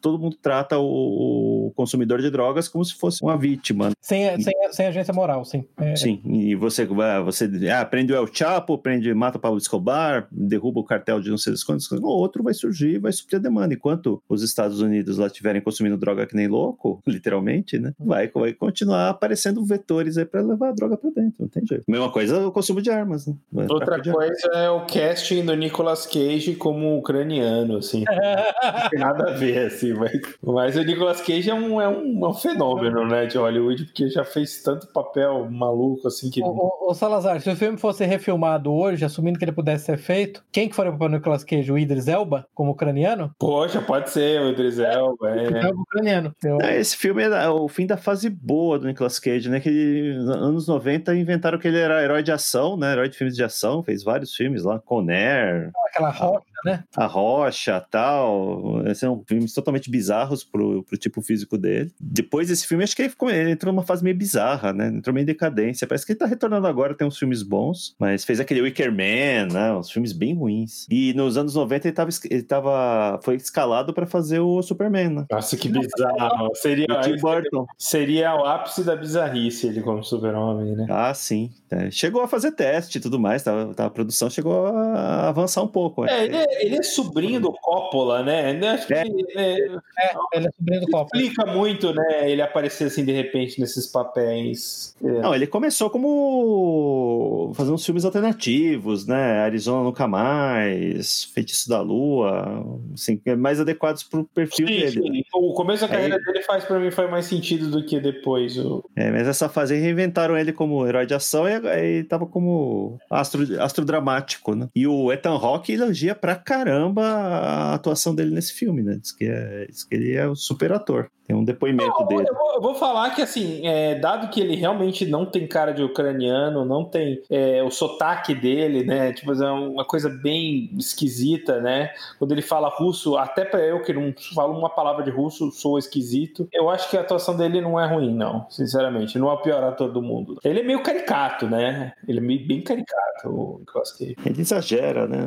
todo mundo trata o, o consumidor de drogas como se fosse uma vítima. Sem, sem, sem agência moral, sim. É, Sim, e você, você ah, prende o El Chapo, prende, mata o Pablo Escobar, derruba o cartel de não sei das quantas, o outro vai surgir e vai suprir a demanda. Enquanto os Estados Unidos lá estiverem consumindo droga que nem louco, literalmente, né? Vai, vai continuar aparecendo vetores aí pra levar a droga pra dentro, não tem jeito. Mesma coisa o consumo de armas, né? Vai Outra coisa é o casting do Nicolas Cage como ucraniano, assim. Não tem nada a ver, assim, mas, mas o Nicolas Cage é um, é, um, é um fenômeno, né, de Hollywood, porque já fez tanto papel maluco, assim, que... Ô, ô, Salazar, se o filme fosse refilmado hoje, assumindo que ele pudesse ser feito, quem que faria o papel do Nicolas Cage? O Idris Elba, como ucraniano? Poxa, pode ser o Idris Elba, é. É o ucraniano. É, esse filme é o fim da fase boa do Nicolas Cage, né? Que ele, nos anos 90 inventaram que ele era herói de ação, né? Herói de filmes de ação, fez vários filmes lá, Conair, Aquela rocha, né? A Rocha tal. Esses são filmes totalmente bizarros pro, pro tipo físico dele. Depois desse filme, acho que ele, ficou, ele entrou numa fase meio bizarra, né? Entrou meio em decadência. Parece que ele tá retornando agora, tem uns filmes bons, mas fez aquele Wicker Man, né? Uns filmes bem ruins. E nos anos 90 ele tava, ele tava foi escalado pra fazer o Superman, né? Nossa, que bizarro. Seria, O Tim Burton. seria o ápice da bizarrice ele como super-homem, né? Ah, sim. É, chegou a fazer teste e tudo mais, tá, tá, a produção chegou a avançar um pouco. É, ele é, ele é sobrinho do Coppola, né? Acho que É. é, É, ele é sobrinho do Copa. explica muito, né? Ele aparecer assim de repente nesses papéis. É. Não, ele começou como fazendo uns filmes alternativos, né? Arizona Nunca Mais, Feitiço da Lua, assim, mais adequados pro perfil Sim, dele. sim. O começo da Aí- carreira dele faz para mim faz mais sentido do que depois. O... É, mas essa fase aí reinventaram ele como herói de ação e aí tava como astro, astro dramático, né? E o Ethan Hawke elogia pra caramba a atuação dele nesse filme, né? Diz que, é, diz que ele é um super ator. Tem um depoimento Não, dele. eu, vou, eu vou falar que, assim, é, dado que ele realmente não tem cara de ucraniano, não tem é, o sotaque dele, né? Tipo, é uma coisa bem esquisita, né? Quando ele fala russo, até pra eu que não falo uma palavra de russo, sou esquisito. Eu acho que a atuação dele não é ruim, não, sinceramente. Não é o pior ator do mundo. Ele é meio caricato, né? Ele é meio, bem caricato, o Nicolas Cage. Ele exagera, né?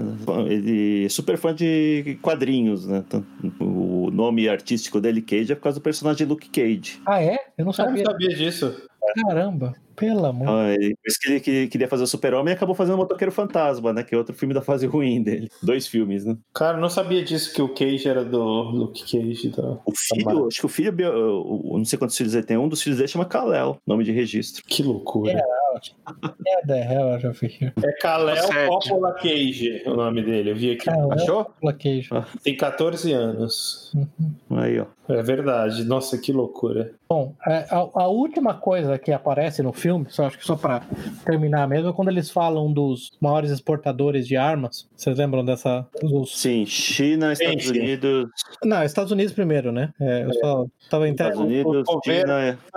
Ele é super fã de quadrinhos, né? O nome artístico dele, Cage, é por causa do personagem Luke Cage. Ah, é? Eu não Eu não sabia. sabia disso. Caramba, pelo amor. Ele, por isso que ele que- queria fazer o Super-Homem e acabou fazendo o Motoqueiro Fantasma, né? Que é outro filme da fase ruim dele. Dois filmes, né? Cara, eu não sabia disso que o Cage era do Luke Cage. Da... O filho, acho que o filho, o- o- não sei quantos filhos ele tem, um dos filhos dele chama Kal-El, nome de registro. Que loucura. Ah, É the hell out of here. É Kalel. Coppola Cage o nome dele. Eu vi aqui. Kalel. Achou? Plaquejo. Tem 14 anos. Aí, ó. É verdade. Nossa, que loucura. Bom, é, a, a última coisa que aparece no filme, só acho que só pra terminar mesmo, é quando eles falam dos maiores exportadores de armas. Vocês lembram dessa. Dos... Sim, China, Estados Sim. Unidos, Não, Estados Unidos primeiro, né? É, eu só tava Estados. Unidos, o governo-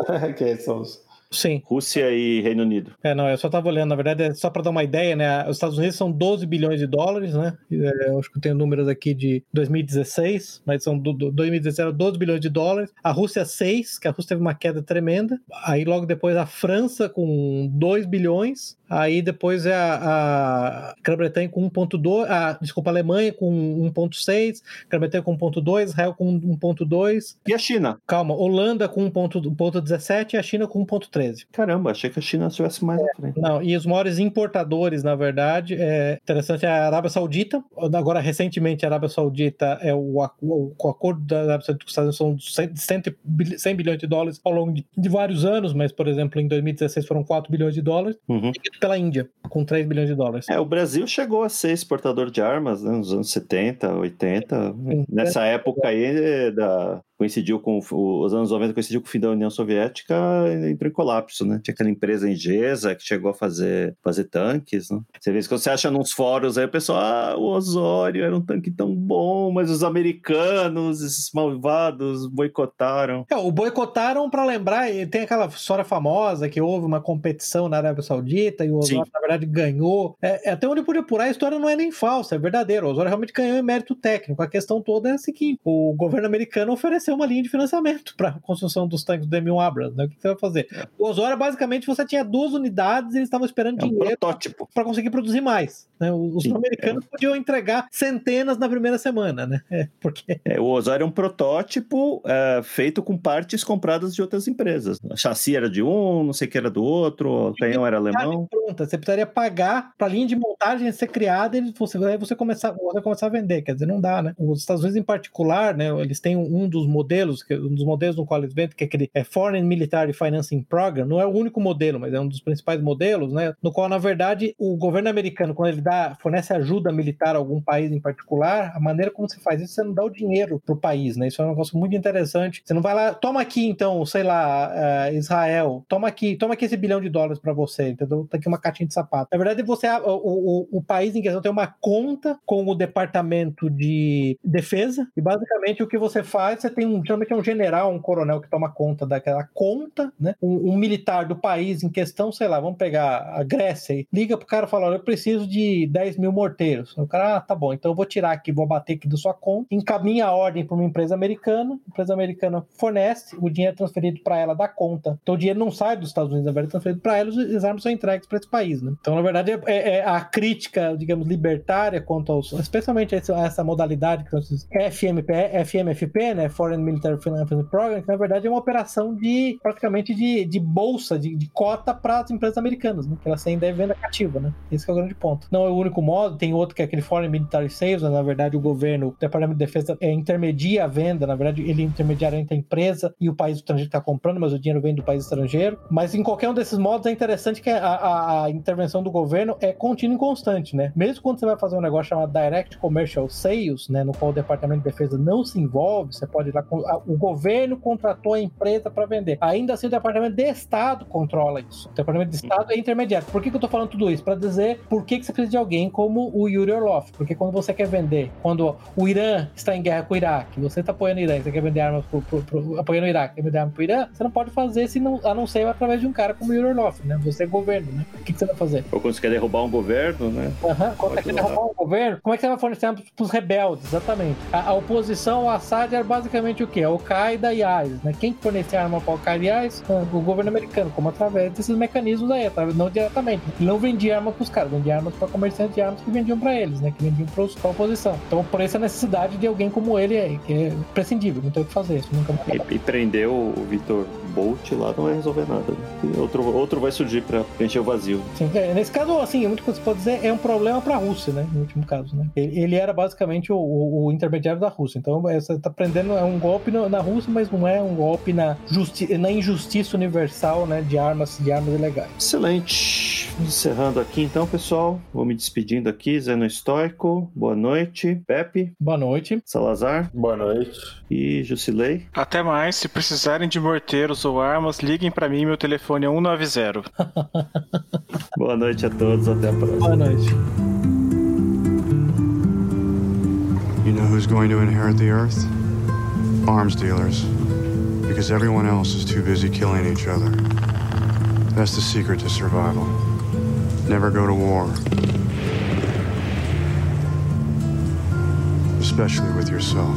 China, que são os... Sim. Rússia e Reino Unido. É, não, eu só tava olhando, na verdade, é só para dar uma ideia, né? Os Estados Unidos são 12 bilhões de dólares, né? É, eu acho que eu tenho números aqui de 2016, mas são do, do 2016 era 12 bilhões de dólares. A Rússia 6, que a Rússia teve uma queda tremenda. Aí logo depois a França com 2 bilhões. Aí depois é a, a Grã-Bretanha com 1.2, a, desculpa, a Alemanha com 1.6, Grã-Bretanha com 1.2, Israel com 1.2, E a China? calma, Holanda com 1.17 e a China com 1.13. Caramba, achei que a China estivesse mais à frente. Não, e os maiores importadores, na verdade, é interessante é a Arábia Saudita. Agora, recentemente, a Arábia Saudita é o, o, o acordo da Arábia Saudita com os Estados Unidos são 100, 100 bil- 100 bilhões de dólares ao longo de, de vários anos, mas, por exemplo, em 2016 foram 4 bilhões de dólares, Uhum. pela Índia, com 3 bilhões de dólares. É, o Brasil chegou a ser exportador de armas né, nos anos 70, 80. Sim. Nessa época aí, da, coincidiu com os anos 90, coincidiu com o fim da União Soviética, entrou em colapso, né? Tinha aquela empresa Ingesa que chegou a fazer, fazer tanques, né? Você vê isso que você acha nos fóruns aí, o pessoal, ah, o Osório era um tanque tão bom, mas os americanos, esses malvados, boicotaram. É, o boicotaram para lembrar, e tem aquela história famosa que houve uma competição na Arábia Saudita e o Osório, Sim. na verdade, ganhou. É, é, até onde pude apurar, a história não é nem falsa, é verdadeiro. O Osório realmente ganhou em mérito técnico. A questão toda é a seguinte: o governo americano ofereceu uma linha de financiamento para a construção dos tanques do M1 Abrams. Né? O que você vai fazer? O Osório, basicamente, você tinha duas unidades e eles estavam esperando É um dinheiro para conseguir produzir mais. Né? Os americanos podiam entregar centenas na primeira semana, né? É, porque É, o Osório é um protótipo é, feito com partes compradas de outras empresas. A chassi era de um, não sei o que era do outro, o canhão era alemão. pronta. Você precisaria pagar para a linha de montagem ser criada e você, aí você começar, você começar a vender. Quer dizer, não dá, né? Os Estados Unidos, em particular, né? Eles têm um dos modelos, um dos modelos no qual eles vendem, que é aquele é Foreign Military Financing Program. Não é o único modelo, mas é um dos principais modelos, né? No qual, na verdade, o governo americano, quando ele dá, fornece ajuda militar a algum país em particular, a maneira como você faz isso, você não dá o dinheiro pro país, né? Isso é um negócio muito interessante. Você não vai lá, toma aqui, então, sei lá, eh, Israel, toma aqui, toma aqui esse bilhão de dólares para você, entendeu? Tá aqui uma caixinha de sapato. Na verdade, você, o, o, o país em questão tem uma conta com o departamento de defesa, e basicamente o que você faz, você tem um, geralmente é um general, um coronel que toma conta daquela conta, né? Um, um militar do país em questão, sei lá, vamos pegar a Grécia e liga pro cara e fala: olha, eu preciso de 10 mil morteiros. O cara, ah, tá bom, então eu vou tirar aqui, vou bater aqui da sua conta, encaminha a ordem para uma empresa americana, a empresa americana fornece, o dinheiro é transferido para ela da conta. Então o dinheiro não sai dos Estados Unidos, na verdade, é transferido para ela as armas são entregues para esse país, né? Então, na verdade, é, é- é a crítica, digamos, libertária quanto aos, especialmente a essa, modalidade que são esses FMP, FMFP, né? Foreign Military Financing Program, que na verdade é uma operação de praticamente de, de bolsa, de, de cota para as empresas americanas, né? Que elas têm venda cativa, né? Esse é o grande ponto. Não é o único modo, tem outro que é aquele Foreign Military Sales, na verdade o governo, o Departamento de Defesa é, intermedia a venda, na verdade ele é intermediário entre a empresa e o país estrangeiro que está comprando, mas o dinheiro vem do país estrangeiro. Mas em qualquer um desses modos é interessante que a, a- a intervenção do governo é contínua e constante, né? Mesmo quando você vai fazer um negócio chamado Direct Commercial Sales, né? No qual o Departamento de Defesa não se envolve, você pode ir lá, com- a- o governo contratou a empresa para vender. Ainda assim o Departamento de Estado controla isso. O Departamento de Estado é intermediário. Por que, que eu tô falando tudo isso? Para dizer por que, que você precisa de alguém como o Yuri Orlov. Porque quando você quer vender, quando o Irã está em guerra com o Iraque, você está apoiando o Irã, você quer vender armas pro, pro- pro- apoiando o Iraque, quer vender armas pro Irã, você não pode fazer se não, a não ser através de um cara como o Yuri Orlov, né? Você é governo, né? O que, que você vai fazer? Ou quando você quer derrubar um governo, né? Aham, Quando é que Pode derrubar o governo, como é que você vai fornecer armas pros rebeldes? Exatamente. A, a oposição ao Assad era basicamente o quê? Al-Qaeda e ISIS, né? Quem que fornecia arma para Al-Qaeda e ISIS? Ah, O governo americano, como através desses mecanismos aí, através- não diretamente. Ele não vendia arma pros caras, vendia armas para comerciantes de armas que vendiam para eles, né? Que vendiam pros- pra oposição. Então, por isso a necessidade de alguém como ele que é prescindível, não tem o que fazer. Isso nunca vai E, e prendeu o Vitor Bolt lá não vai resolver nada. E outro, outro vai surgir pra preencher o vazio. Sim, é, nesse caso, assim, a única coisa que você pode dizer é um problema pra Rússia, né? No último caso, né? Ele, ele era basicamente o, o- o intermediário da Rússia. Então, é, você tá prendendo é um golpe no- na Rússia, mas não é um golpe na, justi na injustiça universal, né? De armas, de armas ilegais. Excelente. Encerrando aqui então, pessoal. Vou me despedindo aqui. Zeno Estoico, boa noite. Pepe, Boa noite. Salazar Boa noite. e Jusilei. Até mais, se precisarem de morteiros ou armas, liguem pra mim, meu telefone é 190. Boa noite a todos. Até a próxima. Boa noite. You know who's going to inherit the earth? Arms dealers. Because everyone else is too busy killing each other. That's the secret to survival. Never go to war. Especially with yourself.